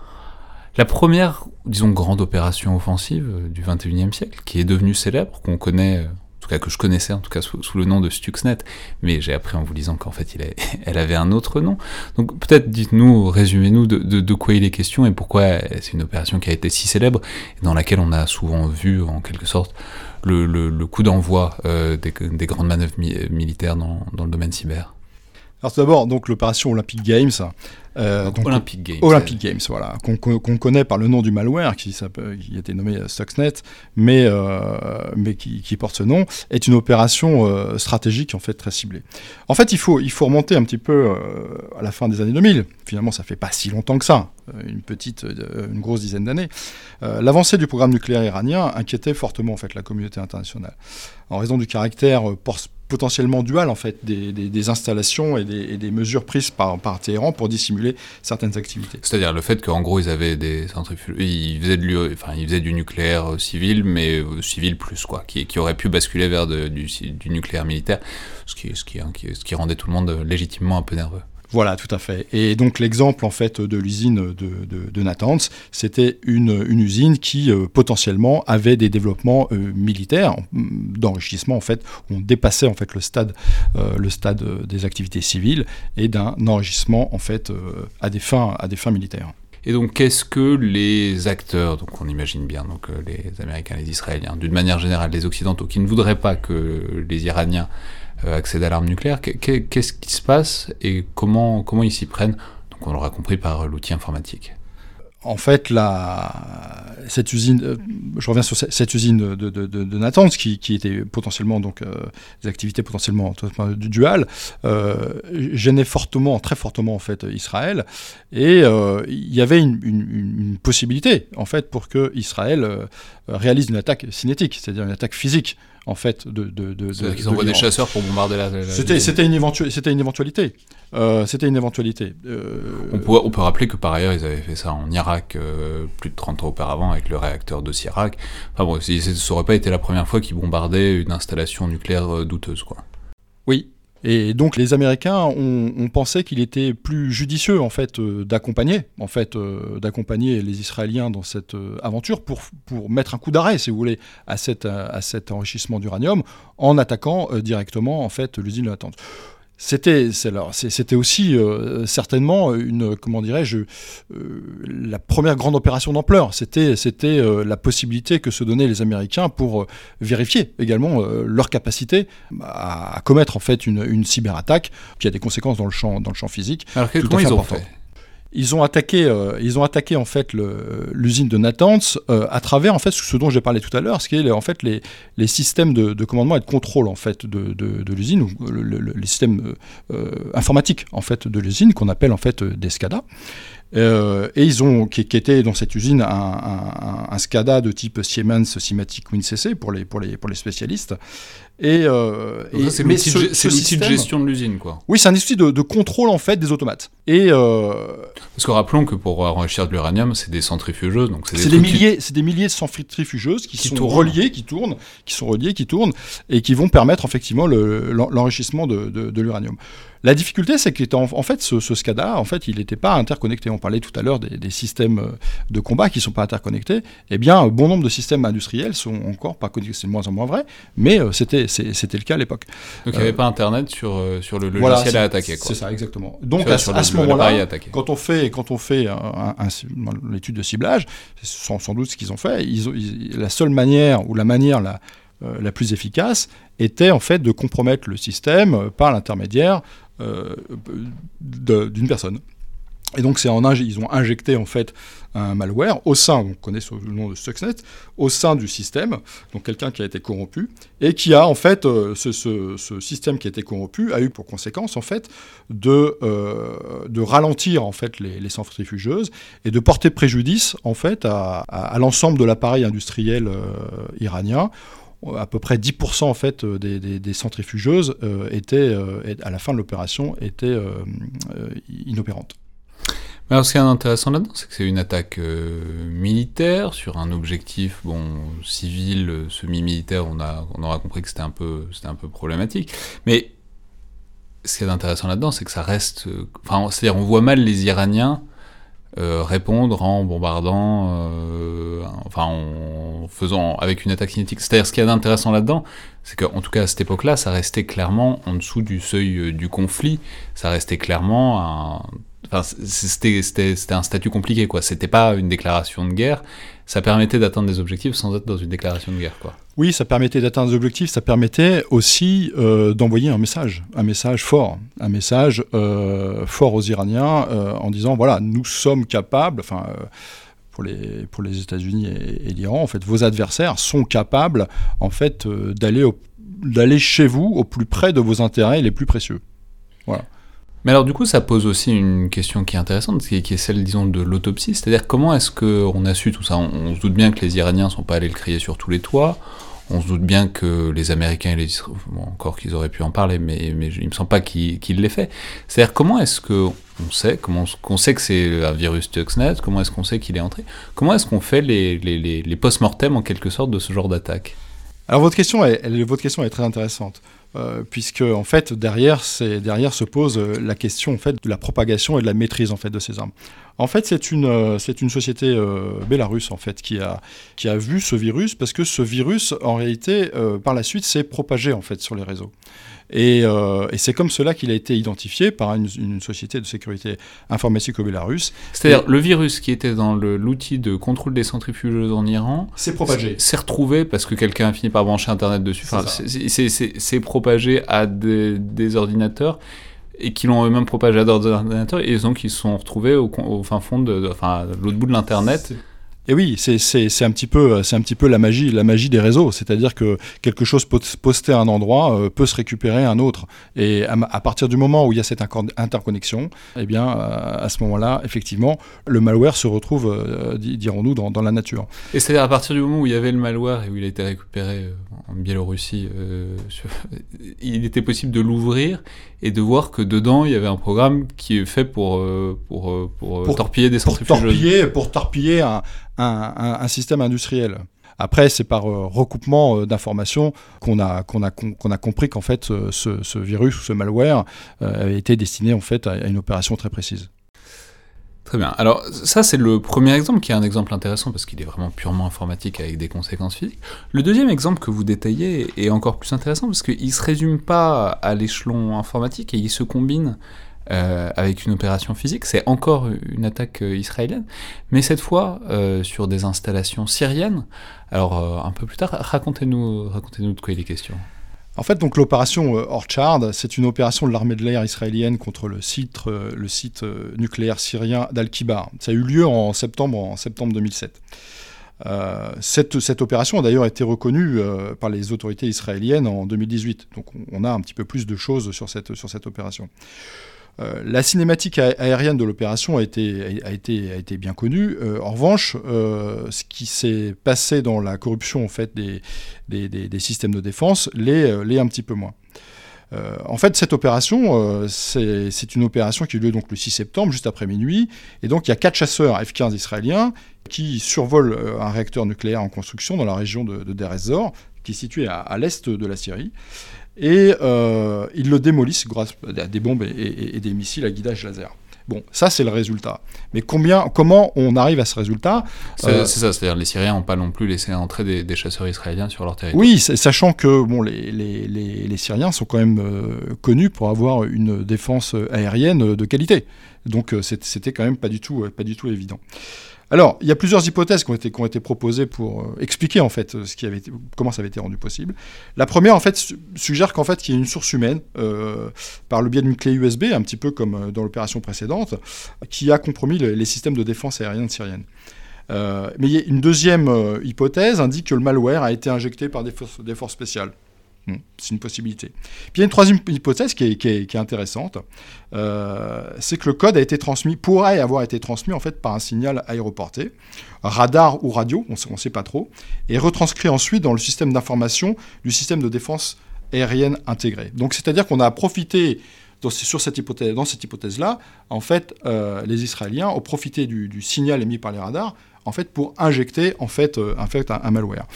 Speaker 1: la première, disons, grande opération offensive du 21e siècle, qui est devenue célèbre, qu'on connaît euh, tout cas que je connaissais en tout cas sous, le nom de Stuxnet, mais j'ai appris en vous lisant qu'en fait elle avait un autre nom. Donc peut-être dites-nous, résumez-nous de, quoi il est question et pourquoi c'est une opération qui a été si célèbre dans laquelle on a souvent vu en quelque sorte le, coup d'envoi euh, des, des, grandes manœuvres militaires dans, dans le domaine cyber.
Speaker 2: Alors tout d'abord, donc l'opération Olympic Games.
Speaker 1: Euh, donc, Olympic Games.
Speaker 2: Olympic Games, voilà, qu'on connaît par le nom du malware qui, qui a été nommé Stuxnet, mais, euh, mais qui, qui, porte ce nom, est une opération euh, stratégique en fait très ciblée. En fait, il faut, il faut remonter un petit peu euh, à la fin des années 2000. Finalement, ça fait pas si longtemps que ça, euh, une petite, une grosse dizaine d'années. L'avancée du programme nucléaire iranien inquiétait fortement en fait la communauté internationale, en raison du caractère potentiellement dual en fait des, des, installations et des, des, mesures prises par, par Téhéran pour dissimuler certaines activités.
Speaker 1: C'est-à-dire le fait qu'en gros ils avaient des centrifuges, ils faisaient, de, enfin, ils faisaient du nucléaire euh, civil, mais euh, civil plus quoi, qui, qui, aurait pu basculer vers du, du, nucléaire militaire, ce qui, ce, qui, ce qui rendait tout le monde euh, légitimement un peu nerveux.
Speaker 2: Voilà, tout à fait. Et donc l'exemple en fait de l'usine de, de, Natanz, c'était une, usine qui euh, potentiellement avait des développements euh, militaires d'enrichissement en fait. On dépassait en fait le stade, euh, des activités civiles et d'un enrichissement en fait à des fins militaires.
Speaker 1: Et donc, qu'est-ce que les acteurs, donc on imagine bien donc les Américains, les Israéliens, d'une manière générale les Occidentaux, qui ne voudraient pas que les Iraniens euh, accéder à l'arme nucléaire. Qu'est-ce qui se passe et comment, comment ils s'y prennent? Donc on l'aura compris par l'outil informatique
Speaker 2: en fait, la, cette usine, euh, je reviens sur cette usine de, de, de, Natanz, qui, qui, était potentiellement donc euh, des activités potentiellement duales, euh, gênait fortement, très fortement en fait Israël, et il y avait une, une, une, possibilité en fait pour que Israël réalise une attaque cinétique, c'est-à-dire une attaque physique en fait de, de, de,
Speaker 1: qu'ils envoient des chasseurs pour bombarder la.
Speaker 2: C'était c'était une c'était une éventualité. Euh, c'était une éventualité.
Speaker 1: Euh, on, peut, on, peut, rappeler que par ailleurs ils avaient fait ça en Irak euh, plus de 30 ans auparavant avec le réacteur de Sirak. Enfin bon, ça aurait pas été la première fois qu'ils bombardaient une installation nucléaire douteuse quoi.
Speaker 2: Oui, Et donc les Américains ont, pensé qu'il était plus judicieux en fait euh, d'accompagner en fait euh, d'accompagner les Israéliens dans cette euh, aventure pour, pour mettre un coup d'arrêt si vous voulez à, cette, à cet enrichissement d'uranium en attaquant directement en fait l'usine de Natanz. C'était, c'était aussi euh, certainement une, comment dirais-je, euh, la première grande opération d'ampleur. C'était, c'était euh, la possibilité que se donnaient les Américains pour vérifier également leur capacité à, commettre en fait une, une, cyberattaque qui a des conséquences dans le champ, dans le champ physique.
Speaker 1: Alors comment ils ont fait?
Speaker 2: Ils ont attaqué, euh, ils ont attaqué en fait l'usine de Natanz euh, à travers en fait ce dont j'ai parlé tout à l'heure, ce qui est en fait les, les systèmes de, de, commandement et de contrôle en fait de, de, l'usine les systèmes euh, informatiques en fait de l'usine qu'on appelle en fait des SCADA. Et ils ont, qui, qui, était dans cette usine un, un, un, SCADA de type Siemens Simatic WinCC pour les, pour les, pour les spécialistes.
Speaker 1: Et, euh, c'est l'outil de gestion de l'usine, quoi.
Speaker 2: Oui, c'est un outil de, de, contrôle en fait des automates. Et euh,
Speaker 1: parce que rappelons que pour enrichir de l'uranium, c'est des centrifugeuses, donc
Speaker 2: c'est des, milliers, c'est des milliers de centrifugeuses qui, sont reliées, qui tournent, qui sont reliées, qui tournent et qui vont permettre effectivement l'enrichissement de l'uranium. La difficulté, c'est qu'en en fait, ce, SCADA, en fait, il n'était pas interconnecté. On parlait tout à l'heure des, systèmes euh, de combat qui ne sont pas interconnectés. Eh bien, bon nombre de systèmes industriels sont encore pas connectés. C'est de moins en moins vrai, mais euh, c'était c'était le cas à l'époque.
Speaker 1: Donc, il n'y avait pas Internet sur, euh, sur le logiciel à attaquer.
Speaker 2: C'est ça, exactement. Donc, à, ce moment-là, quand on fait, quand on fait l'étude de ciblage, c'est sans, doute ce qu'ils ont fait. Ils, la seule manière, ou la manière la, la plus efficace, était en fait de compromettre le système par l'intermédiaire euh, d'une personne. Et donc c'est en ils ont injecté en fait un malware au sein, on connaît le nom de Stuxnet, au sein du système, donc quelqu'un qui a été corrompu et qui a en fait euh, ce, système qui a été corrompu a eu pour conséquence en fait de, euh, de ralentir en fait les, centrifugeuses et de porter préjudice en fait à, l'ensemble de l'appareil industriel iranien à peu près 10% en fait euh, des, centrifugeuses euh, étaient, euh, à la fin de l'opération, étaient inopérantes.
Speaker 1: Alors, ce qui est intéressant là-dedans, c'est que c'est une attaque militaire sur un objectif, bon, civil, semi-militaire. On a, on aura compris que c'était un peu, c'était un peu problématique. Mais ce qui est intéressant là-dedans, c'est que ça reste, enfin, c'est-à-dire, on voit mal les Iraniens euh, répondre en bombardant, euh, enfin en faisant avec une attaque cinétique. C'est-à-dire ce qu'il y a d'intéressant là-dedans, c'est qu'en tout cas à cette époque-là, ça restait clairement en dessous du seuil euh, du conflit, ça restait clairement un... Enfin, c'était un statut compliqué, quoi. C'était pas une déclaration de guerre, ça permettait d'atteindre des objectifs sans être dans une déclaration de guerre, quoi.
Speaker 2: Oui, ça permettait d'atteindre des objectifs, ça permettait aussi euh, d'envoyer un message, un message fort, un message euh, fort aux Iraniens euh, en disant voilà, nous sommes capables, enfin pour les, pour les États-Unis et, l'Iran, en fait, vos adversaires sont capables en fait d'aller d'aller chez vous au plus près de vos intérêts les plus précieux. Voilà.
Speaker 1: Mais alors du coup, ça pose aussi une question qui est intéressante, qui est, celle, disons, de l'autopsie. C'est-à-dire comment est-ce qu'on a su tout ça? On, se doute bien que les Iraniens sont pas allés le crier sur tous les toits. On se doute bien que les Américains et les bon, encore qu'ils auraient pu en parler, mais, mais il me semble pas qu'ils l'aient fait. C'est-à-dire comment est-ce que on sait comment on sait que c'est un virus Stuxnet Comment est-ce qu'on sait qu'il est entré? Comment est-ce qu'on fait les, post-mortem en quelque sorte de ce genre d'attaque?
Speaker 2: Alors votre question est très intéressante. Euh, puisque en fait derrière, se pose euh, la question en fait de la propagation et de la maîtrise en fait de ces armes. En fait, c'est une, euh, société euh, bélarusse en fait qui a, vu ce virus parce que ce virus, en réalité, par la suite, s'est propagé en fait sur les réseaux. Et, et c'est comme cela qu'il a été identifié par une, une, société de sécurité informatique au Bélarus.
Speaker 1: C'est-à-dire le virus qui était dans l'outil de contrôle des centrifugeuses en Iran
Speaker 2: s'est propagé.
Speaker 1: S'est retrouvé parce que quelqu'un a fini par brancher Internet dessus. C'est propagé à des, des ordinateurs et qui l'ont eux-mêmes propagé à d'autres ordinateurs, et donc ils se sont retrouvés au, au fin fond de, enfin, l'autre bout de l'internet.
Speaker 2: Et oui, c'est un petit peu, c'est un petit peu la magie, la magie des réseaux. C'est-à-dire que quelque chose posté à un endroit euh, peut se récupérer à un autre. Et à, partir du moment où il y a cette interconnexion, eh bien, euh, à ce moment-là, effectivement, le malware se retrouve, euh, dirons-nous, dans, dans, la nature.
Speaker 1: Et c'est-à-dire à partir du moment où il y avait le malware et où il a été récupéré en Biélorussie, il était possible de l'ouvrir et de voir que dedans il y avait un programme qui est fait pour pour, pour, torpiller des centrifugeuses.
Speaker 2: Pour torpiller, pour torpiller un, un, système industriel. Après, c'est par recoupement d'informations qu'on a, compris qu'en fait, ce, virus ou ce malware était destiné en fait à une opération très précise.
Speaker 1: Très bien. Alors ça c'est le premier exemple qui est un exemple intéressant parce qu'il est vraiment purement informatique avec des conséquences physiques. Le deuxième exemple que vous détaillez est encore plus intéressant parce qu'il ne se résume pas à l'échelon informatique et il se combine euh, avec une opération physique. C'est encore une attaque euh, israélienne, mais cette fois euh, sur des installations syriennes. Alors un peu plus tard, racontez-nous racontez de quoi il est question.
Speaker 2: En fait, donc l'opération Orchard, c'est une opération de l'armée de l'air israélienne contre le site, nucléaire syrien d'Al-Kibar. Ça a eu lieu en septembre, en septembre 2007. cette, opération a d'ailleurs été reconnue par les autorités israéliennes en 2018. Donc on, a un petit peu plus de choses sur cette opération. Euh, la cinématique aérienne de l'opération a été, bien connue. Euh, en revanche, euh, ce qui s'est passé dans la corruption des, systèmes de défense l'est un petit peu moins. en fait, cette opération, c'est une opération qui a eu lieu donc, le 6 septembre, juste après minuit. Et donc, il y a quatre chasseurs F-15 israéliens qui survolent un réacteur nucléaire en construction dans la région de, de Deir ez-Zor, qui est située à, à l'est de la Syrie et euh, ils le démolissent grâce à des bombes et, des missiles à guidage laser. Bon, ça c'est le résultat. Mais combien, comment on arrive à ce résultat
Speaker 1: C'est euh, ça, c'est-à-dire les Syriens n'ont pas non plus laissé entrer des, chasseurs israéliens sur leur territoire.
Speaker 2: Oui, sachant que bon, les, les, les, Syriens sont quand même euh, connus pour avoir une défense aérienne de qualité. Donc c'était quand même pas du tout, pas du tout évident. Alors, il y a plusieurs hypothèses qui ont été, proposées pour euh, expliquer en fait avait comment ça avait été rendu possible. La première en fait suggère qu'en fait il y a une source humaine euh, par le biais d'une clé USB, un petit peu comme euh, dans l'opération précédente, qui a compromis les systèmes de défense aérienne syrienne. mais une deuxième hypothèse indique que le malware a été injecté par des forces spéciales. Hmm, c'est une possibilité. Puis il y a une troisième hypothèse qui est, intéressante, euh, c'est que le code a été transmis, pourrait avoir été transmis en fait par un signal aéroporté, radar ou radio, on ne sait pas trop, et retranscrit ensuite dans le système d'information du système de défense aérienne intégré. Donc c'est-à-dire qu'on a profité dans, sur cette hypothèse, dans cette hypothèse-là, en fait, euh, les Israéliens ont profité du, signal émis par les radars, en fait, pour injecter en fait, euh, un malware.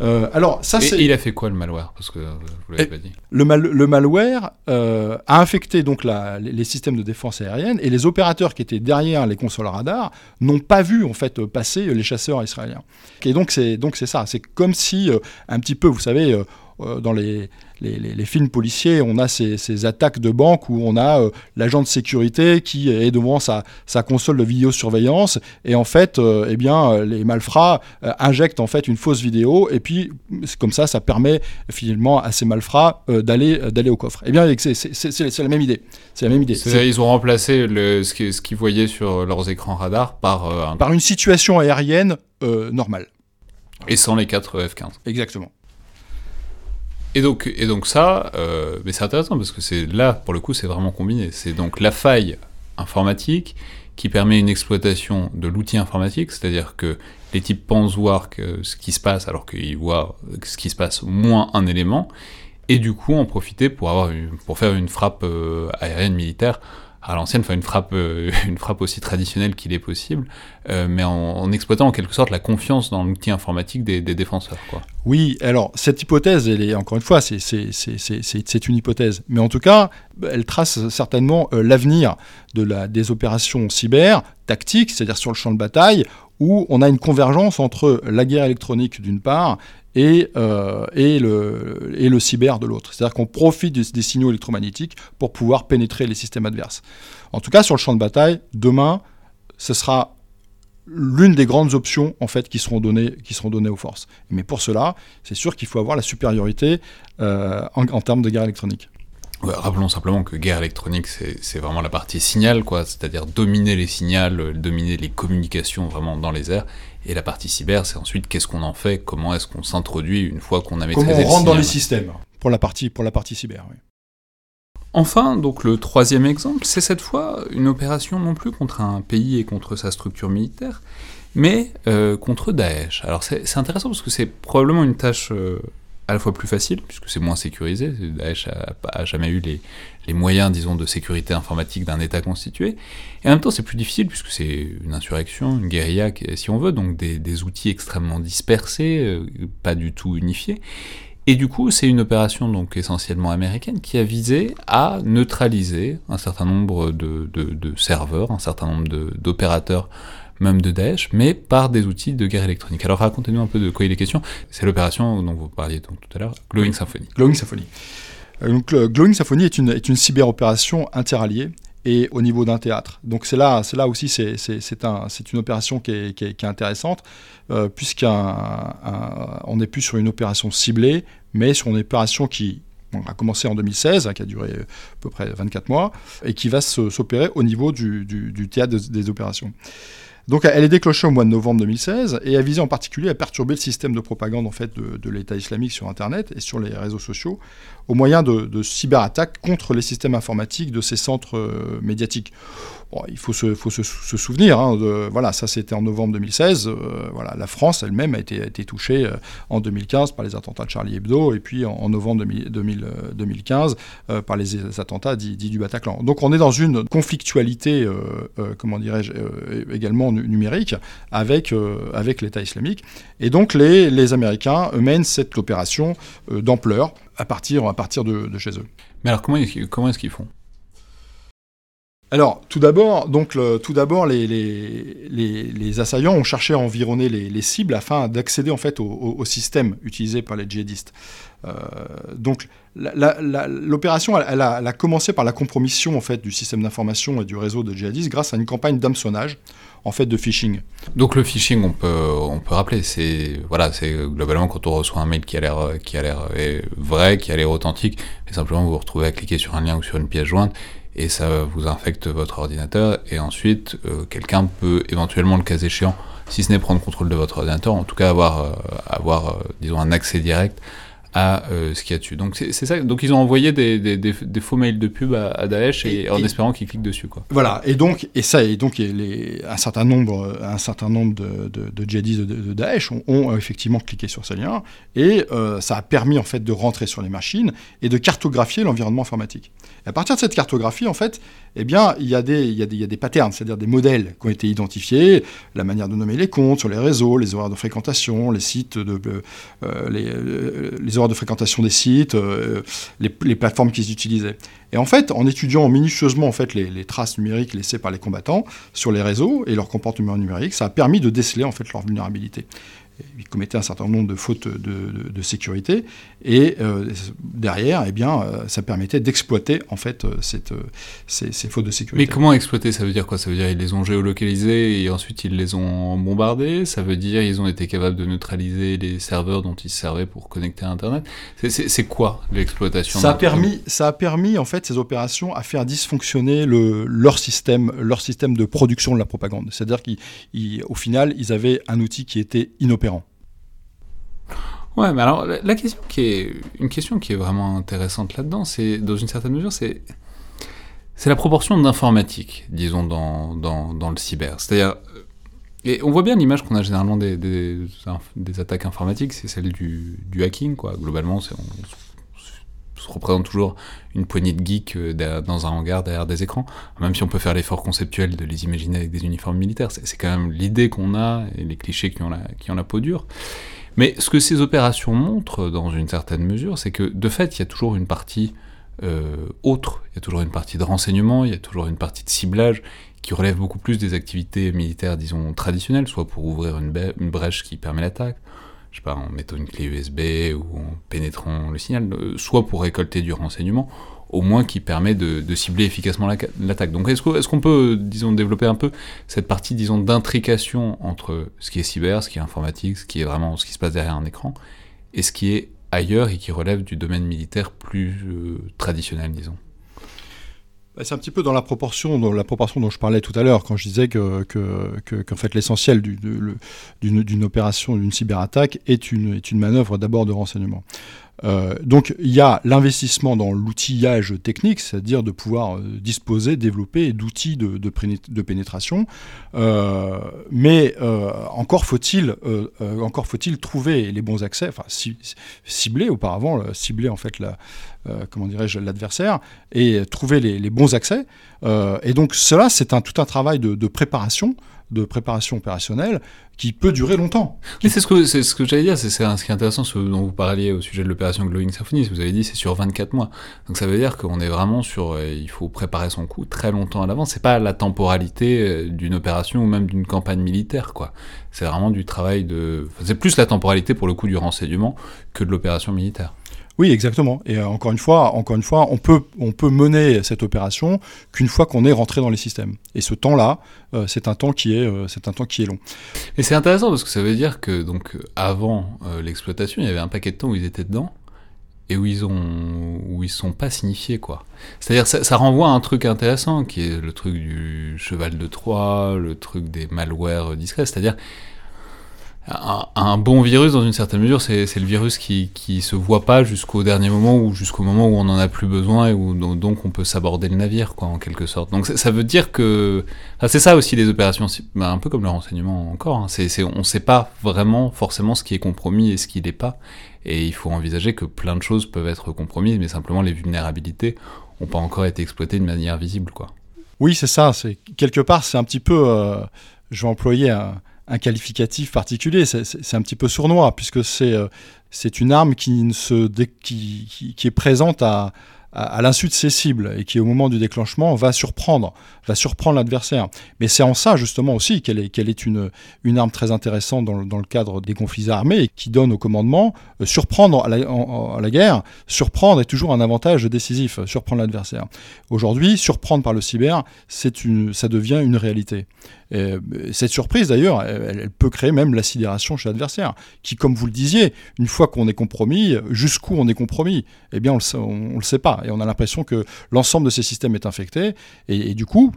Speaker 1: Euh, alors, ça, c'est... il a fait quoi le malware? Parce que euh, vous l'avez pas dit.
Speaker 2: Le, le malware euh, a infecté donc la, les systèmes de défense aérienne et les opérateurs qui étaient derrière les consoles radar n'ont pas vu en fait passer les chasseurs israéliens. Et donc c'est donc c'est ça. C'est comme si un petit peu, vous savez, dans les les, films policiers, on a ces, attaques de banque où on a euh, l'agent de sécurité qui est devant sa, console de vidéosurveillance et en fait, euh, eh bien, euh, les malfrats injectent en fait une fausse vidéo et puis comme ça, ça permet finalement à ces malfrats d'aller d'aller au coffre. Eh bien, c'est la même idée. C'est la même idée.
Speaker 1: Ils ont remplacé le, ce qu'ils voyaient sur leurs écrans radar par
Speaker 2: par une situation aérienne normale.
Speaker 1: Et sans les 4 F-15.
Speaker 2: Exactement.
Speaker 1: Et donc, et donc ça, euh, mais c'est intéressant parce que c'est là, pour le coup, c'est vraiment combiné. C'est donc la faille informatique qui permet une exploitation de l'outil informatique, c'est-à-dire que les types pensent voir ce qui se passe alors qu'ils voient ce qui se passe moins un élément, et du coup en profiter pour, avoir pour faire une frappe euh, aérienne militaire à l'ancienne, enfin une frappe, euh, une frappe aussi traditionnelle qu'il est possible, euh, mais en, exploitant en quelque sorte la confiance dans l'outil informatique des, défenseurs.
Speaker 2: Oui, alors cette hypothèse, elle est encore une fois, c'est une hypothèse, mais en tout cas, elle trace certainement euh, l'avenir de la, des opérations cyber tactiques, c'est-à-dire sur le champ de bataille, où on a une convergence entre la guerre électronique d'une part et, euh, et, le, et, le, cyber de l'autre. C'est-à-dire qu'on profite des, signaux électromagnétiques pour pouvoir pénétrer les systèmes adverses. En tout cas, sur le champ de bataille, demain, ce sera l'une des grandes options en fait qui seront données, qui seront données aux forces. Mais pour cela, c'est sûr qu'il faut avoir la supériorité euh, en termes de guerre électronique
Speaker 1: rappelons simplement que guerre électronique, c'est vraiment la partie signal, quoi, c'est-à-dire dominer les signaux, dominer les communications vraiment dans les airs. Et la partie cyber, c'est ensuite qu'est-ce qu'on en fait, comment est-ce qu'on s'introduit une fois qu'on a maîtrisé
Speaker 2: Comment on rentre dans les systèmes pour la partie, pour la partie cyber, oui.
Speaker 1: Enfin, donc le troisième exemple, c'est cette fois une opération non plus contre un pays et contre sa structure militaire, mais euh, contre Daesh. Alors c'est intéressant parce que c'est probablement une tâche euh, à la fois plus facile, puisque c'est moins sécurisé, Daesh a, jamais eu les, moyens, disons, de sécurité informatique d'un État constitué, et en même temps c'est plus difficile, puisque c'est une insurrection, une guérilla, si on veut, donc des, outils extrêmement dispersés, euh, pas du tout unifiés, et du coup, c'est une opération donc essentiellement américaine qui a visé à neutraliser un certain nombre de serveurs, un certain nombre d'opérateurs même de Daesh, mais par des outils de guerre électronique. Alors racontez-nous un peu de quoi il est question. C'est l'opération dont vous parliez donc tout à l'heure, Glowing Symphony.
Speaker 2: Glowing Symphony. Euh, donc, Glowing Symphony est une, est une cyberopération interalliée et au niveau d'un théâtre. Donc c'est là, là aussi, c'est, c'est, un, c'est une opération qui est, intéressante, euh, puisqu'on n'est plus sur une opération ciblée, mais sur une opération qui a commencé en 2016, hein, qui a duré à peu près 24 mois, et qui va s'opérer au niveau du, théâtre des opérations. Donc elle est déclenchée au mois de novembre 2016 et a visé en particulier à perturber le système de propagande en fait, de, de l'État islamique sur Internet et sur les réseaux sociaux au moyen de, cyberattaques contre les systèmes informatiques de ces centres euh, médiatiques. il faut se, souvenir, hein, voilà, ça c'était en novembre 2016. Euh, voilà, la France elle-même a été, touchée euh, en 2015 par les attentats de Charlie Hebdo et puis en, novembre 2015 par les attentats dits, du Bataclan. Donc on est dans une conflictualité, comment dirais-je, également numérique avec, avec l'État islamique. Et donc les, les Américains mènent cette opération d'ampleur à partir, à partir de, chez eux.
Speaker 1: Mais alors comment, comment est-ce qu'ils font?
Speaker 2: Alors, tout d'abord, donc, tout d'abord, les, les, les, assaillants ont cherché à environner les, cibles afin d'accéder en fait au, système utilisé par les djihadistes. Euh, donc, l'opération, elle, a, commencé par la compromission en fait du système d'information et du réseau de djihadistes grâce à une campagne d'hameçonnage en fait de phishing.
Speaker 1: Donc le phishing, on peut, on peut rappeler, c'est voilà, c'est globalement quand on reçoit un mail qui a l'air, qui a l'air euh, vrai, qui a l'air authentique, mais simplement vous vous retrouvez à cliquer sur un lien ou sur une pièce jointe et ça vous infecte votre ordinateur et ensuite euh, quelqu'un peut éventuellement le cas échéant, si ce n'est prendre contrôle de votre ordinateur, en tout cas avoir, euh, avoir disons un accès direct à euh, ce qu'il y a dessus. Donc c'est ça. Donc ils ont envoyé des, des, des, faux mails de pub à, Daesh et, en espérant qu'ils cliquent dessus, quoi.
Speaker 2: Voilà. Et donc et ça et donc les, un certain nombre un certain nombre de, de, de djihadistes de, Daesh ont, ont, effectivement cliqué sur ces liens et euh, ça a permis en fait de rentrer sur les machines et de cartographier l'environnement informatique. Et à partir de cette cartographie, en fait, eh bien, il y a des, il y a des, il y a des patterns, c'est-à-dire des modèles qui ont été identifiés, la manière de nommer les comptes sur les réseaux, les horaires de fréquentation, les sites de, euh, les, les de fréquentation des sites, euh, les, plateformes qu'ils utilisaient. Et en fait, en étudiant minutieusement en les, traces numériques laissées par les combattants sur les réseaux et leur comportement numérique, ça a permis de déceler en fait leur vulnérabilité ils commettaient un certain nombre de fautes de, sécurité, et euh, derrière, eh bien, euh, ça permettait d'exploiter en fait euh, cette, ces, fautes de sécurité.
Speaker 1: Mais comment exploiter? Ça veut dire quoi? Ça veut dire qu'ils les ont géolocalisés et ensuite ils les ont bombardés Ça veut dire qu'ils ont été capables de neutraliser les serveurs dont ils servaient pour connecter à Internet? C'est quoi l'exploitation
Speaker 2: ça a permis, ça a permis en fait ces opérations à faire dysfonctionner le, leur système, leur système de production de la propagande. C'est-à-dire qu'au final, ils avaient un outil qui était inopérant
Speaker 1: Ouais, mais alors la question qui est une question qui est vraiment intéressante là-dedans, c'est dans une certaine mesure, c'est c'est la proportion d'informatique, disons dans, dans, dans, le cyber. C'est-à-dire et on voit bien l'image qu'on a généralement des, des, attaques informatiques, c'est celle du, du, hacking, quoi. Globalement, on, on, se représente toujours une poignée de geeks euh, dans un hangar derrière des écrans, même si on peut faire l'effort conceptuel de les imaginer avec des uniformes militaires. C'est quand même l'idée qu'on a et les clichés qui ont la, qui ont la peau dure. Mais ce que ces opérations montrent, dans une certaine mesure, c'est que de fait, il y a toujours une partie euh, autre, il y a toujours une partie de renseignement, il y a toujours une partie de ciblage qui relève beaucoup plus des activités militaires, disons, traditionnelles, soit pour ouvrir une, brèche qui permet l'attaque, je sais pas, en mettant une clé USB ou en pénétrant le signal, euh, soit pour récolter du renseignement, au moins qui permet de, cibler efficacement l'attaque. Donc est-ce qu'on peut, disons, développer un peu cette partie, disons, d'intrication entre ce qui est cyber, ce qui est informatique, ce qui est vraiment ce qui se passe derrière un écran, et ce qui est ailleurs et qui relève du domaine militaire plus euh, traditionnel, disons?
Speaker 2: Bah, c'est un petit peu dans la proportion, dans la proportion dont je parlais tout à l'heure, quand je disais que, que, fait l'essentiel d'une opération, d'une cyberattaque est une, est une manœuvre d'abord de renseignement. Euh, donc il y a l'investissement dans l'outillage technique, c'est-à-dire de pouvoir euh, disposer, développer d'outils de, pénétration. Euh, mais encore faut-il encore faut-il trouver les bons accès, enfin cibler auparavant, cibler en fait la, comment dirais-je l'adversaire et trouver les, bons accès. et donc cela c'est tout un travail de préparation de préparation opérationnelle qui peut durer longtemps.
Speaker 1: Mais c'est ce que, c'est ce que j'allais dire, c'est, ce qui est intéressant, ce dont vous parliez au sujet de l'opération Glowing Symphony, vous avez dit c'est sur 24 mois. Donc ça veut dire qu'on est vraiment sur, euh, il faut préparer son coup très longtemps à l'avance, c'est pas la temporalité euh, d'une opération ou même d'une campagne militaire, quoi. C'est vraiment du travail de, c'est plus la temporalité pour le coup du renseignement que de l'opération militaire.
Speaker 2: Oui, exactement. Et euh, encore une fois, encore une fois, on peut, on peut mener cette opération qu'une fois qu'on est rentré dans les systèmes. Et ce temps-là, euh, c'est un temps qui est, euh, c'est un temps qui est long.
Speaker 1: Et c'est intéressant parce que ça veut dire que donc avant l'exploitation, il y avait un paquet de temps où ils étaient dedans et où ils ont, où ils sont pas signifiés quoi. C'est-à-dire ça, ça renvoie à un truc intéressant qui est le truc du cheval de Troie, le truc des malwares discrets. C'est-à-dire un, bon virus, dans une certaine mesure, c'est le virus qui, qui se voit pas jusqu'au dernier moment ou jusqu'au moment où on en a plus besoin et où donc on peut s'aborder le navire, quoi, en quelque sorte. Donc ça veut dire que c'est ça aussi les opérations, bah, un peu comme le renseignement encore. Hein. on sait pas vraiment forcément ce qui est compromis et ce qui l'est pas, et il faut envisager que plein de choses peuvent être compromises, mais simplement les vulnérabilités ont pas encore été exploitées de manière visible, quoi.
Speaker 2: Oui, c'est ça. Quelque part, c'est un petit peu. Euh, je vais employer un un qualificatif particulier, c'est un petit peu sournois, puisque c'est euh, une arme qui, se qui, qui, est présente à, à, l'insu de ses cibles et qui, au moment du déclenchement, va surprendre, va surprendre l'adversaire. Mais c'est en ça, justement, aussi qu'elle est, est une, une arme très intéressante dans, dans, le cadre des conflits armés et qui donne au commandement euh, surprendre à la, à la, guerre, surprendre est toujours un avantage décisif, surprendre l'adversaire. Aujourd'hui, surprendre par le cyber, c'est une, ça devient une réalité. Et cette surprise, d'ailleurs, elle, peut créer même la sidération chez l'adversaire, qui, comme vous le disiez, une fois qu'on est compromis, jusqu'où on est compromis Eh bien, on ne le sait pas et on a l'impression que l'ensemble de ces systèmes est infecté, et, du coup,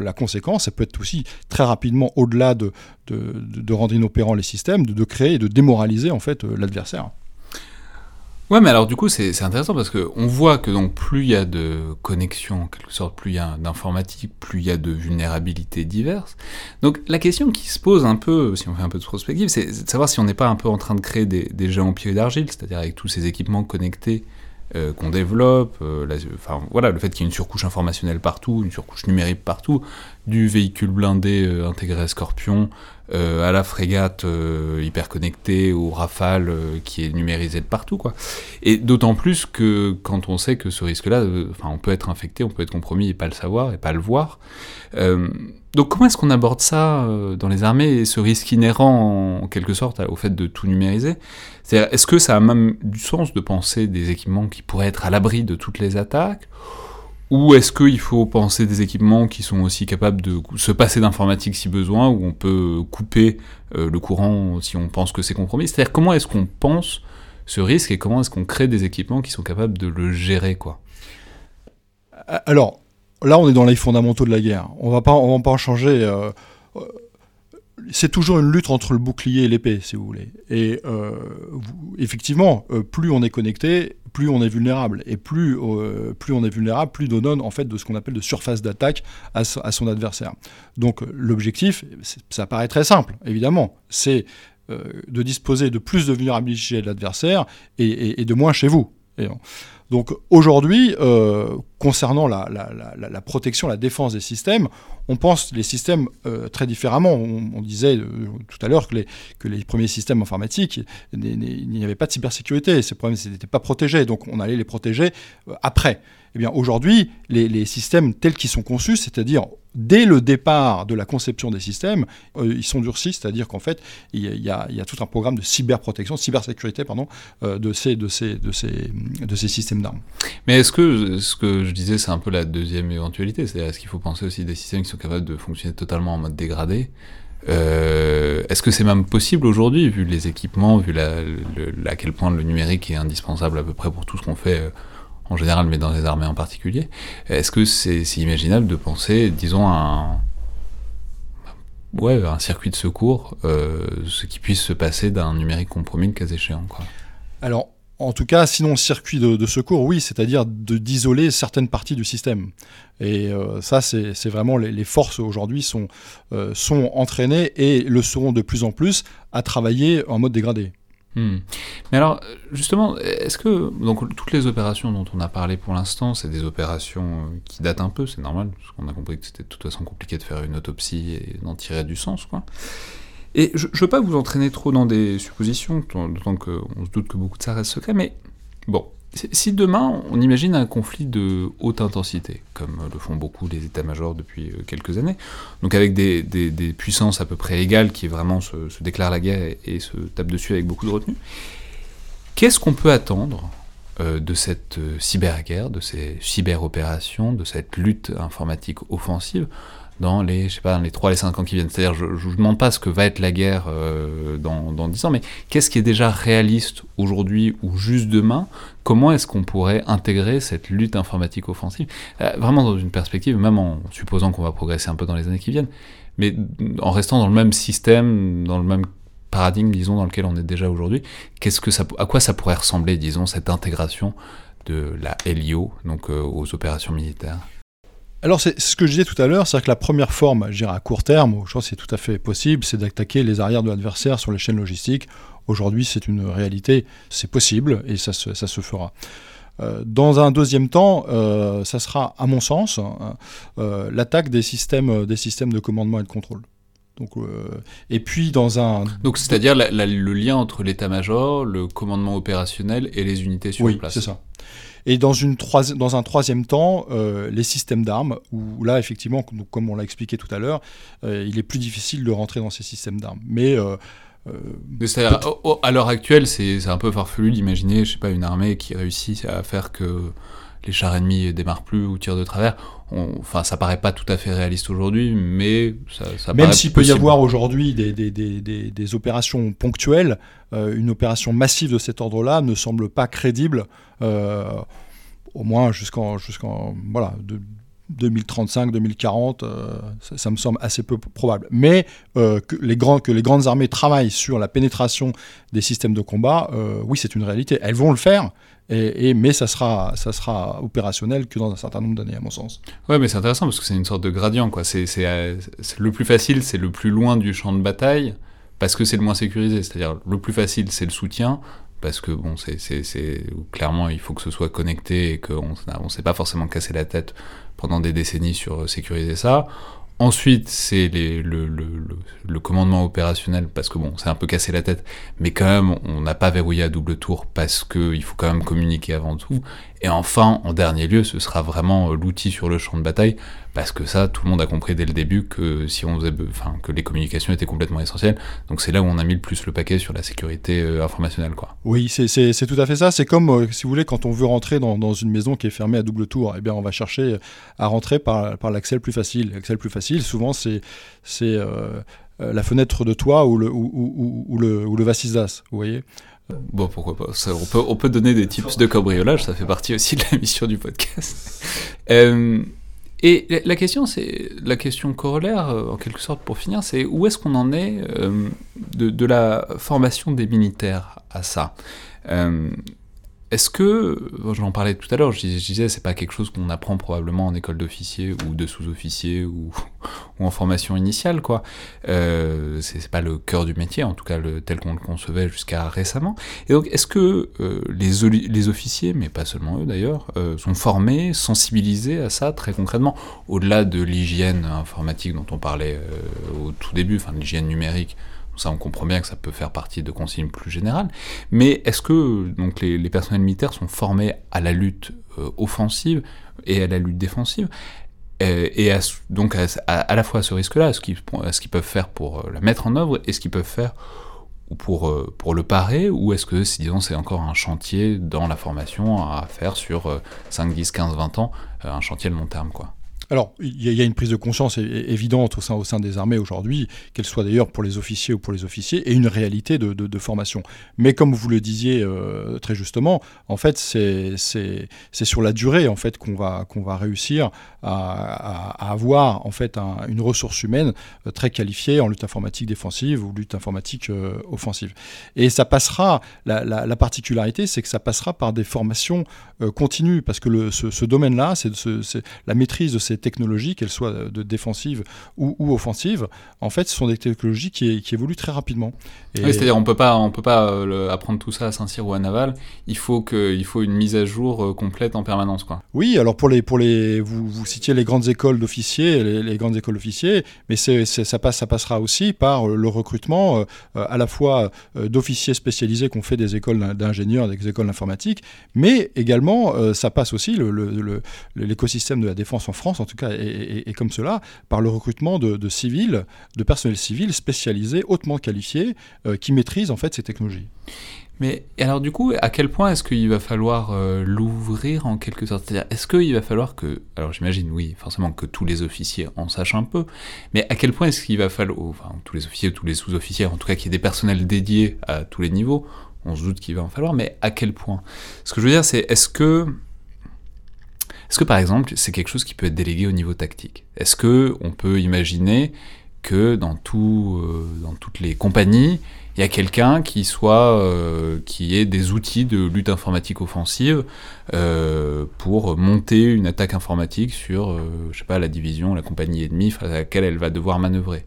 Speaker 2: la conséquence, ça peut être aussi très rapidement, au-delà de, de, rendre inopérants les systèmes, de, créer et de démoraliser en fait euh, l'adversaire.
Speaker 1: Ouais, mais alors du coup, c'est intéressant parce qu'on voit que donc plus il y a de connexions, en quelque sorte, plus il y a d'informatique, plus il y a de vulnérabilités diverses. Donc la question qui se pose un peu, si on fait un peu de prospective, c'est de savoir si on n'est pas un peu en train de créer des, des géants pieds d'argile, c'est-à-dire avec tous ces équipements connectés euh, qu'on développe, euh, voilà, le fait qu'il y ait une surcouche informationnelle partout, une surcouche numérique partout, du véhicule blindé euh, intégré à Scorpion, à la frégate hyper connectée, au Rafale qui est numérisé de partout, quoi. Et d'autant plus que quand on sait que ce risque-là, on peut être infecté, on peut être compromis et pas le savoir et pas le voir. donc comment est-ce qu'on aborde ça dans les armées et ce risque inhérent en quelque sorte au fait de tout numériser? Est-ce que ça a même du sens de penser des équipements qui pourraient être à l'abri de toutes les attaques? Ou est-ce qu'il faut penser des équipements qui sont aussi capables de se passer d'informatique si besoin, où on peut couper euh, le courant si on pense que c'est compromis? C'est-à-dire, comment est-ce qu'on pense ce risque et comment est-ce qu'on crée des équipements qui sont capables de le gérer quoi?
Speaker 2: Alors, là, on est dans les fondamentaux de la guerre. On on va pas en changer. Euh, c'est toujours une lutte entre le bouclier et l'épée, si vous voulez. Et euh, effectivement, euh, plus on est connecté, plus on est vulnérable. Et plus, euh, plus on est vulnérable, plus on donne en fait de ce qu'on appelle de surface d'attaque à, son adversaire. Donc l'objectif, ça paraît très simple, évidemment, c'est de disposer de plus de vulnérabilité chez l'adversaire et, de moins chez vous. Donc aujourd'hui, concernant la, protection, la défense des systèmes, on pense les systèmes euh, très différemment. On, disait euh, tout à l'heure que les, premiers systèmes informatiques, il n'y avait pas de cybersécurité, ces problèmes n'étaient pas protégés, donc on allait les protéger après. Eh bien aujourd'hui, les, systèmes tels qu'ils sont conçus, c'est-à-dire dès le départ de la conception des systèmes, euh, ils sont durcis, c'est-à-dire qu'en fait, il y, a, tout un programme de cyberprotection, de cybersécurité, pardon, euh, de, ces, systèmes d'armes.
Speaker 1: Mais est-ce que ce que je disais, c'est un peu la deuxième éventualité C'est-à-dire, est-ce qu'il faut penser aussi des systèmes qui sont capables de fonctionner totalement en mode dégradé? Euh, Est-ce que c'est même possible aujourd'hui, vu les équipements, vu à quel point le numérique est indispensable à peu près pour tout ce qu'on fait en général, mais dans les armées en particulier? Est-ce que c'est imaginable de penser, disons, un, ouais, un circuit de secours, euh, ce qui puisse se passer d'un numérique compromis le cas échéant.
Speaker 2: Alors, en tout cas, sinon circuit de, secours, oui, c'est-à-dire d'isoler certaines parties du système. Et euh, ça, c'est vraiment les, forces aujourd'hui sont, euh, sont entraînées et le seront de plus en plus à travailler en mode dégradé.
Speaker 1: Hmm. Mais alors, justement, est-ce que donc toutes les opérations dont on a parlé pour l'instant, c'est des opérations euh, qui datent un peu, c'est normal, parce qu'on a compris que c'était de toute façon compliqué de faire une autopsie et d'en tirer du sens, quoi. Et je ne veux pas vous entraîner trop dans des suppositions, d'autant qu'on se doute que beaucoup de ça reste secret, mais bon, si demain on imagine un conflit de haute intensité, comme le font beaucoup les états-majors depuis euh, quelques années, donc avec des, puissances à peu près égales qui vraiment se, déclarent la guerre et, se tapent dessus avec beaucoup de retenue, qu'est-ce qu'on peut attendre euh, de cette euh, cyberguerre, de ces cyberopérations, de cette lutte informatique offensive dans les, je sais pas, les 3 les 5 ans qui viennent. C'est-à-dire, je ne vous demande pas ce que va être la guerre euh, dans, dans 10 ans, mais qu'est-ce qui est déjà réaliste aujourd'hui ou juste demain? Comment est-ce qu'on pourrait intégrer cette lutte informatique offensive? Euh, Vraiment dans une perspective, même en supposant qu'on va progresser un peu dans les années qui viennent, mais en restant dans le même système, dans le même paradigme, disons, dans lequel on est déjà aujourd'hui, qu'est-ce que ça, à quoi ça pourrait ressembler, disons, cette intégration de la LIO, donc euh, aux opérations militaires?
Speaker 2: Alors, c'est ce que je disais tout à l'heure, c'est que la première forme, je dirais à court terme, je pense que c'est tout à fait possible, c'est d'attaquer les arrières de l'adversaire sur les chaînes logistiques. Aujourd'hui, c'est une réalité, c'est possible et ça se, ça se fera. Euh, dans un deuxième temps, euh, ça sera, à mon sens, hein, euh, l'attaque des systèmes, des systèmes de commandement et de contrôle. Donc, et puis dans un...
Speaker 1: Donc c'est-à-dire le lien entre l'état-major, le commandement opérationnel et les unités sur place.
Speaker 2: Oui, c'est ça. Et dans, une dans un troisième temps, euh, les systèmes d'armes, où là, effectivement, comme on l'a expliqué tout à l'heure, euh, il est plus difficile de rentrer dans ces systèmes d'armes. Mais. Euh,
Speaker 1: à l'heure actuelle, c'est un peu farfelu d'imaginer, je sais pas, une armée qui réussit à faire que les chars ennemis démarrent plus ou tirent de travers. enfin, ça paraît pas tout à fait réaliste aujourd'hui, mais ça, ça
Speaker 2: Même s'il peut y avoir aujourd'hui des, des, des, des, opérations ponctuelles, une opération massive de cet ordre-là ne semble pas crédible euh, au moins jusqu'en jusqu'en voilà 2035, 2040, euh, ça, me semble assez peu probable. Mais euh, que, les grands, que les grandes armées travaillent sur la pénétration des systèmes de combat, oui, c'est une réalité. Elles vont le faire, et, mais ça sera, ça sera opérationnel que dans un certain nombre d'années, à mon sens.
Speaker 1: Ouais, mais c'est intéressant parce que c'est une sorte de gradient. Quoi. C'est, le plus facile, c'est le plus loin du champ de bataille parce que c'est le moins sécurisé. C'est-à-dire, le plus facile, c'est le soutien parce que bon, c'est clairement il faut que ce soit connecté et qu'on ne s'est pas forcément cassé la tête pendant des décennies sur sécuriser ça. Ensuite, c'est le, commandement opérationnel, parce que bon, c'est un peu cassé la tête, mais quand même, on n'a pas verrouillé à double tour, parce qu'il faut quand même communiquer avant tout. Et enfin, en dernier lieu, ce sera vraiment l'outil sur le champ de bataille, parce que ça, tout le monde a compris dès le début que si on faisait, enfin, que les communications étaient complètement essentielles. Donc c'est là où on a mis le plus le paquet sur la sécurité euh, informationnelle, quoi.
Speaker 2: Oui, c'est tout à fait ça. C'est comme, euh, si vous voulez, quand on veut rentrer dans, une maison qui est fermée à double tour, eh bien, on va chercher à rentrer par, l'accès le plus facile. L'accès le plus facile, souvent, c'est euh, la fenêtre de toit ou le ou, le ou vous voyez.
Speaker 1: Bon, pourquoi pas. on, peut, on peut donner des tips de cambriolage, ça fait partie aussi de la mission du podcast. euh, et la question, c'est la question corollaire, euh, en quelque sorte, pour finir, c'est où est-ce qu'on en est euh, de, de, la formation des militaires à ça? Euh, est-ce que, j'en parlais tout à l'heure, je, disais, c'est pas quelque chose qu'on apprend probablement en école d'officier ou de sous-officier ou, en formation initiale, quoi. Euh, c'est pas le cœur du métier, en tout cas tel qu'on le concevait jusqu'à récemment. Et donc, est-ce que euh, les, officiers, mais pas seulement eux d'ailleurs, euh, sont formés, sensibilisés à ça très concrètement, au-delà de l'hygiène informatique dont on parlait euh, au tout début, enfin l'hygiène numérique ça, on comprend bien que ça peut faire partie de consignes plus générales. Mais est-ce que donc, les, personnels militaires sont formés à la lutte euh, offensive et à la lutte défensive? Euh, et, donc à, la fois à ce risque-là, ce qu'ils peuvent faire pour euh, la mettre en œuvre? Et ce qu'ils peuvent faire pour, pour le parer, ou est-ce que, c'est encore un chantier dans la formation à faire sur 5, 10, 15, 20 ans, un chantier de long terme, quoi?
Speaker 2: Alors, il y, a une prise de conscience évidente au sein, des armées aujourd'hui, qu'elle soit d'ailleurs pour les officiers ou pour les officiers, et une réalité de, formation. Mais comme vous le disiez euh, très justement, en fait, c'est sur la durée en fait qu'on va, réussir à, avoir en fait une ressource humaine euh, très qualifiée en lutte informatique défensive ou lutte informatique euh, offensive. Et ça passera, la, particularité, c'est que ça passera par des formations continues, parce que ce domaine-là, c'est la maîtrise de ces technologies, qu'elles soient euh, de défensives ou, offensives, en fait, ce sont des technologies qui, évoluent très rapidement.
Speaker 1: C'est-à-dire on peut pas, on peut pas euh, apprendre tout ça à Saint-Cyr ou à Naval. Il faut que, il faut une mise à jour euh, complète en permanence, quoi.
Speaker 2: Oui, alors pour les, pour les, vous, vous citiez les grandes écoles d'officiers, les, grandes écoles d'officiers, mais c'est, ça passe, ça passera aussi par le recrutement à la fois d'officiers spécialisés qu'on fait des écoles d'ingénieurs, des écoles d'informatique, mais également ça passe aussi l'écosystème de la défense en France, en tout cas, et, comme cela, par le recrutement de, civils, de personnel civil spécialisé, hautement qualifié, euh, qui maîtrisent en fait ces technologies.
Speaker 1: Mais alors du coup, à quel point est-ce qu'il va falloir euh, l'ouvrir en quelque sorte? C'est-à-dire, est-ce qu'il va falloir que, alors j'imagine oui, forcément que tous les officiers en sachent un peu, mais à quel point est-ce qu'il va falloir, enfin tous les officiers, tous les sous-officiers, en tout cas qu'il y ait des personnels dédiés à tous les niveaux, on se doute qu'il va en falloir, mais à quel point? Ce que je veux dire, c'est est-ce que est-ce que par exemple, c'est quelque chose qui peut être délégué au niveau tactique? Est-ce que on peut imaginer que dans, tout, euh, dans toutes les compagnies, il y a quelqu'un qui soit euh, qui ait des outils de lutte informatique offensive euh, pour monter une attaque informatique sur je sais pas la division la compagnie ennemie face à laquelle elle va devoir manœuvrer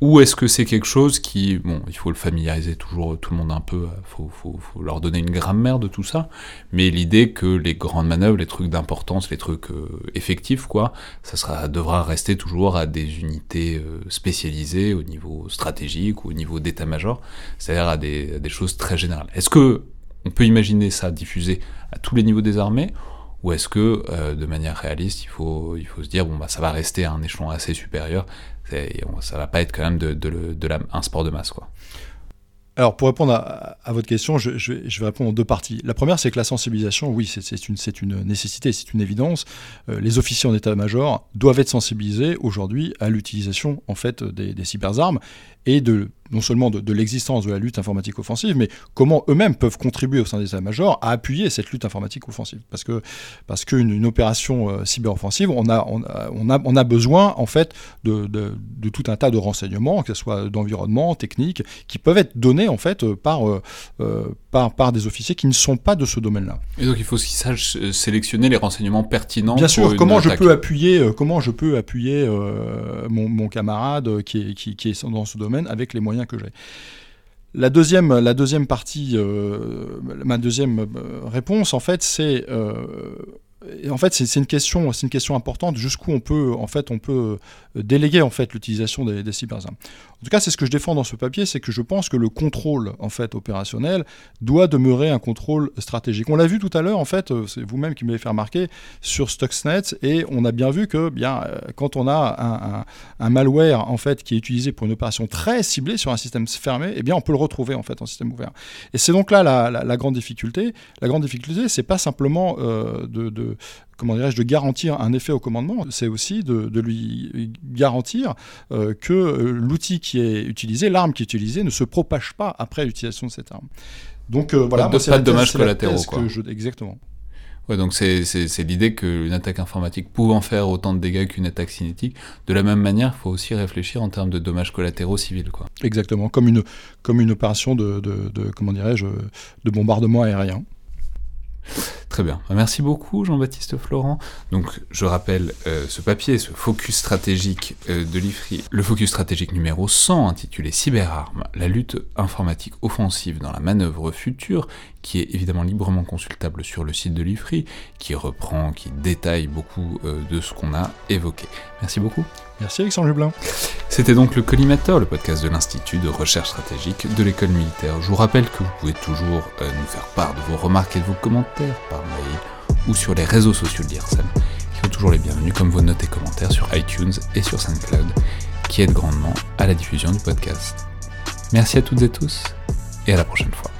Speaker 1: ou est-ce que c'est quelque chose qui, bon, il faut le familiariser toujours tout le monde un peu, faut, faut, faut leur donner une grammaire de tout ça, mais l'idée que les grandes manœuvres, les trucs d'importance, les trucs euh, effectifs, quoi, ça sera, devra rester toujours à des unités euh, spécialisées au niveau stratégique ou au niveau d'état-major, c'est-à-dire à des, des choses très générales. Est-ce que on peut imaginer ça diffusé à tous les niveaux des armées? Ou est-ce que, euh, de manière réaliste, il faut, il faut se dire, bon, bah, ça va rester à un échelon assez supérieur, ça va pas être quand même un sport de masse.
Speaker 2: Alors, pour répondre à, votre question, je, vais répondre en deux parties. La première, c'est que la sensibilisation, oui, c'est une, une, nécessité, c'est une évidence. Euh, les officiers en état-major doivent être sensibilisés aujourd'hui à l'utilisation en fait des, des cyberarmes et de non seulement de, l'existence de la lutte informatique offensive, mais comment eux-mêmes peuvent contribuer au sein des états-majors à appuyer cette lutte informatique offensive. Parce que parce qu'une une opération euh, cyberoffensive, on a, on, a, on, a, besoin en fait de, de, tout un tas de renseignements, que ce soit d'environnement, technique, qui peuvent être donnés en fait euh, par, euh, par, par des officiers qui ne sont pas de ce domaine-là.
Speaker 1: Et donc il faut qu'ils sachent sélectionner les renseignements pertinents.
Speaker 2: Bien sûr, comment je peux appuyer, comment je peux appuyer mon, mon, camarade qui est, qui, qui est dans ce domaine avec les moyens que j'ai. La deuxième, la deuxième partie, euh, ma deuxième euh, réponse, en fait, c'est euh, en fait, c'est une question, c'est une question importante. Jusqu'où on peut, en fait, on peut déléguer en fait l'utilisation des, des cyberarmes. En tout cas, c'est ce que je défends dans ce papier, c'est que je pense que le contrôle en fait opérationnel doit demeurer un contrôle stratégique. On l'a vu tout à l'heure, en fait, euh, c'est vous-même qui m'avez fait remarquer sur Stuxnet, et on a bien vu que bien euh, quand on a un, malware en fait qui est utilisé pour une opération très ciblée sur un système fermé, eh bien on peut le retrouver en fait en système ouvert. Et c'est donc là la, grande difficulté. La grande difficulté, c'est pas simplement euh, de comment dirais-je, de garantir un effet au commandement, c'est aussi de, lui garantir euh, que euh, l'outil qui est utilisé, l'arme qui est utilisée, ne se propage pas après l'utilisation de cette arme.
Speaker 1: Donc euh, voilà, pas de dommages collatéraux. Quoi.
Speaker 2: exactement.
Speaker 1: Ouais, donc c'est l'idée qu'une attaque informatique pouvant faire autant de dégâts qu'une attaque cinétique, de la même manière, il faut aussi réfléchir en termes de dommages collatéraux civils. Quoi.
Speaker 2: Exactement, comme une, comme une opération de, de, de comment dirais-je, de bombardement aérien.
Speaker 1: Très bien. Merci beaucoup Jean-Baptiste Florent. Donc je rappelle euh, ce papier, ce focus stratégique euh, de l'IFRI, le focus stratégique numéro 100 intitulé Cyberarmes, la lutte informatique offensive dans la manœuvre future, qui est évidemment librement consultable sur le site de l'IFRI, qui reprend, qui détaille beaucoup euh, de ce qu'on a évoqué. Merci beaucoup.
Speaker 2: Merci Alexandre Jublin.
Speaker 1: C'était donc le Collimateur, le podcast de l'Institut de recherche stratégique de l'école militaire. Je vous rappelle que vous pouvez toujours nous faire part de vos remarques et de vos commentaires par mail ou sur les réseaux sociaux de l'IRSEM, qui sont toujours les bienvenus comme vos notes et commentaires sur iTunes et sur SoundCloud, qui aident grandement à la diffusion du podcast. Merci à toutes et tous, et à la prochaine fois.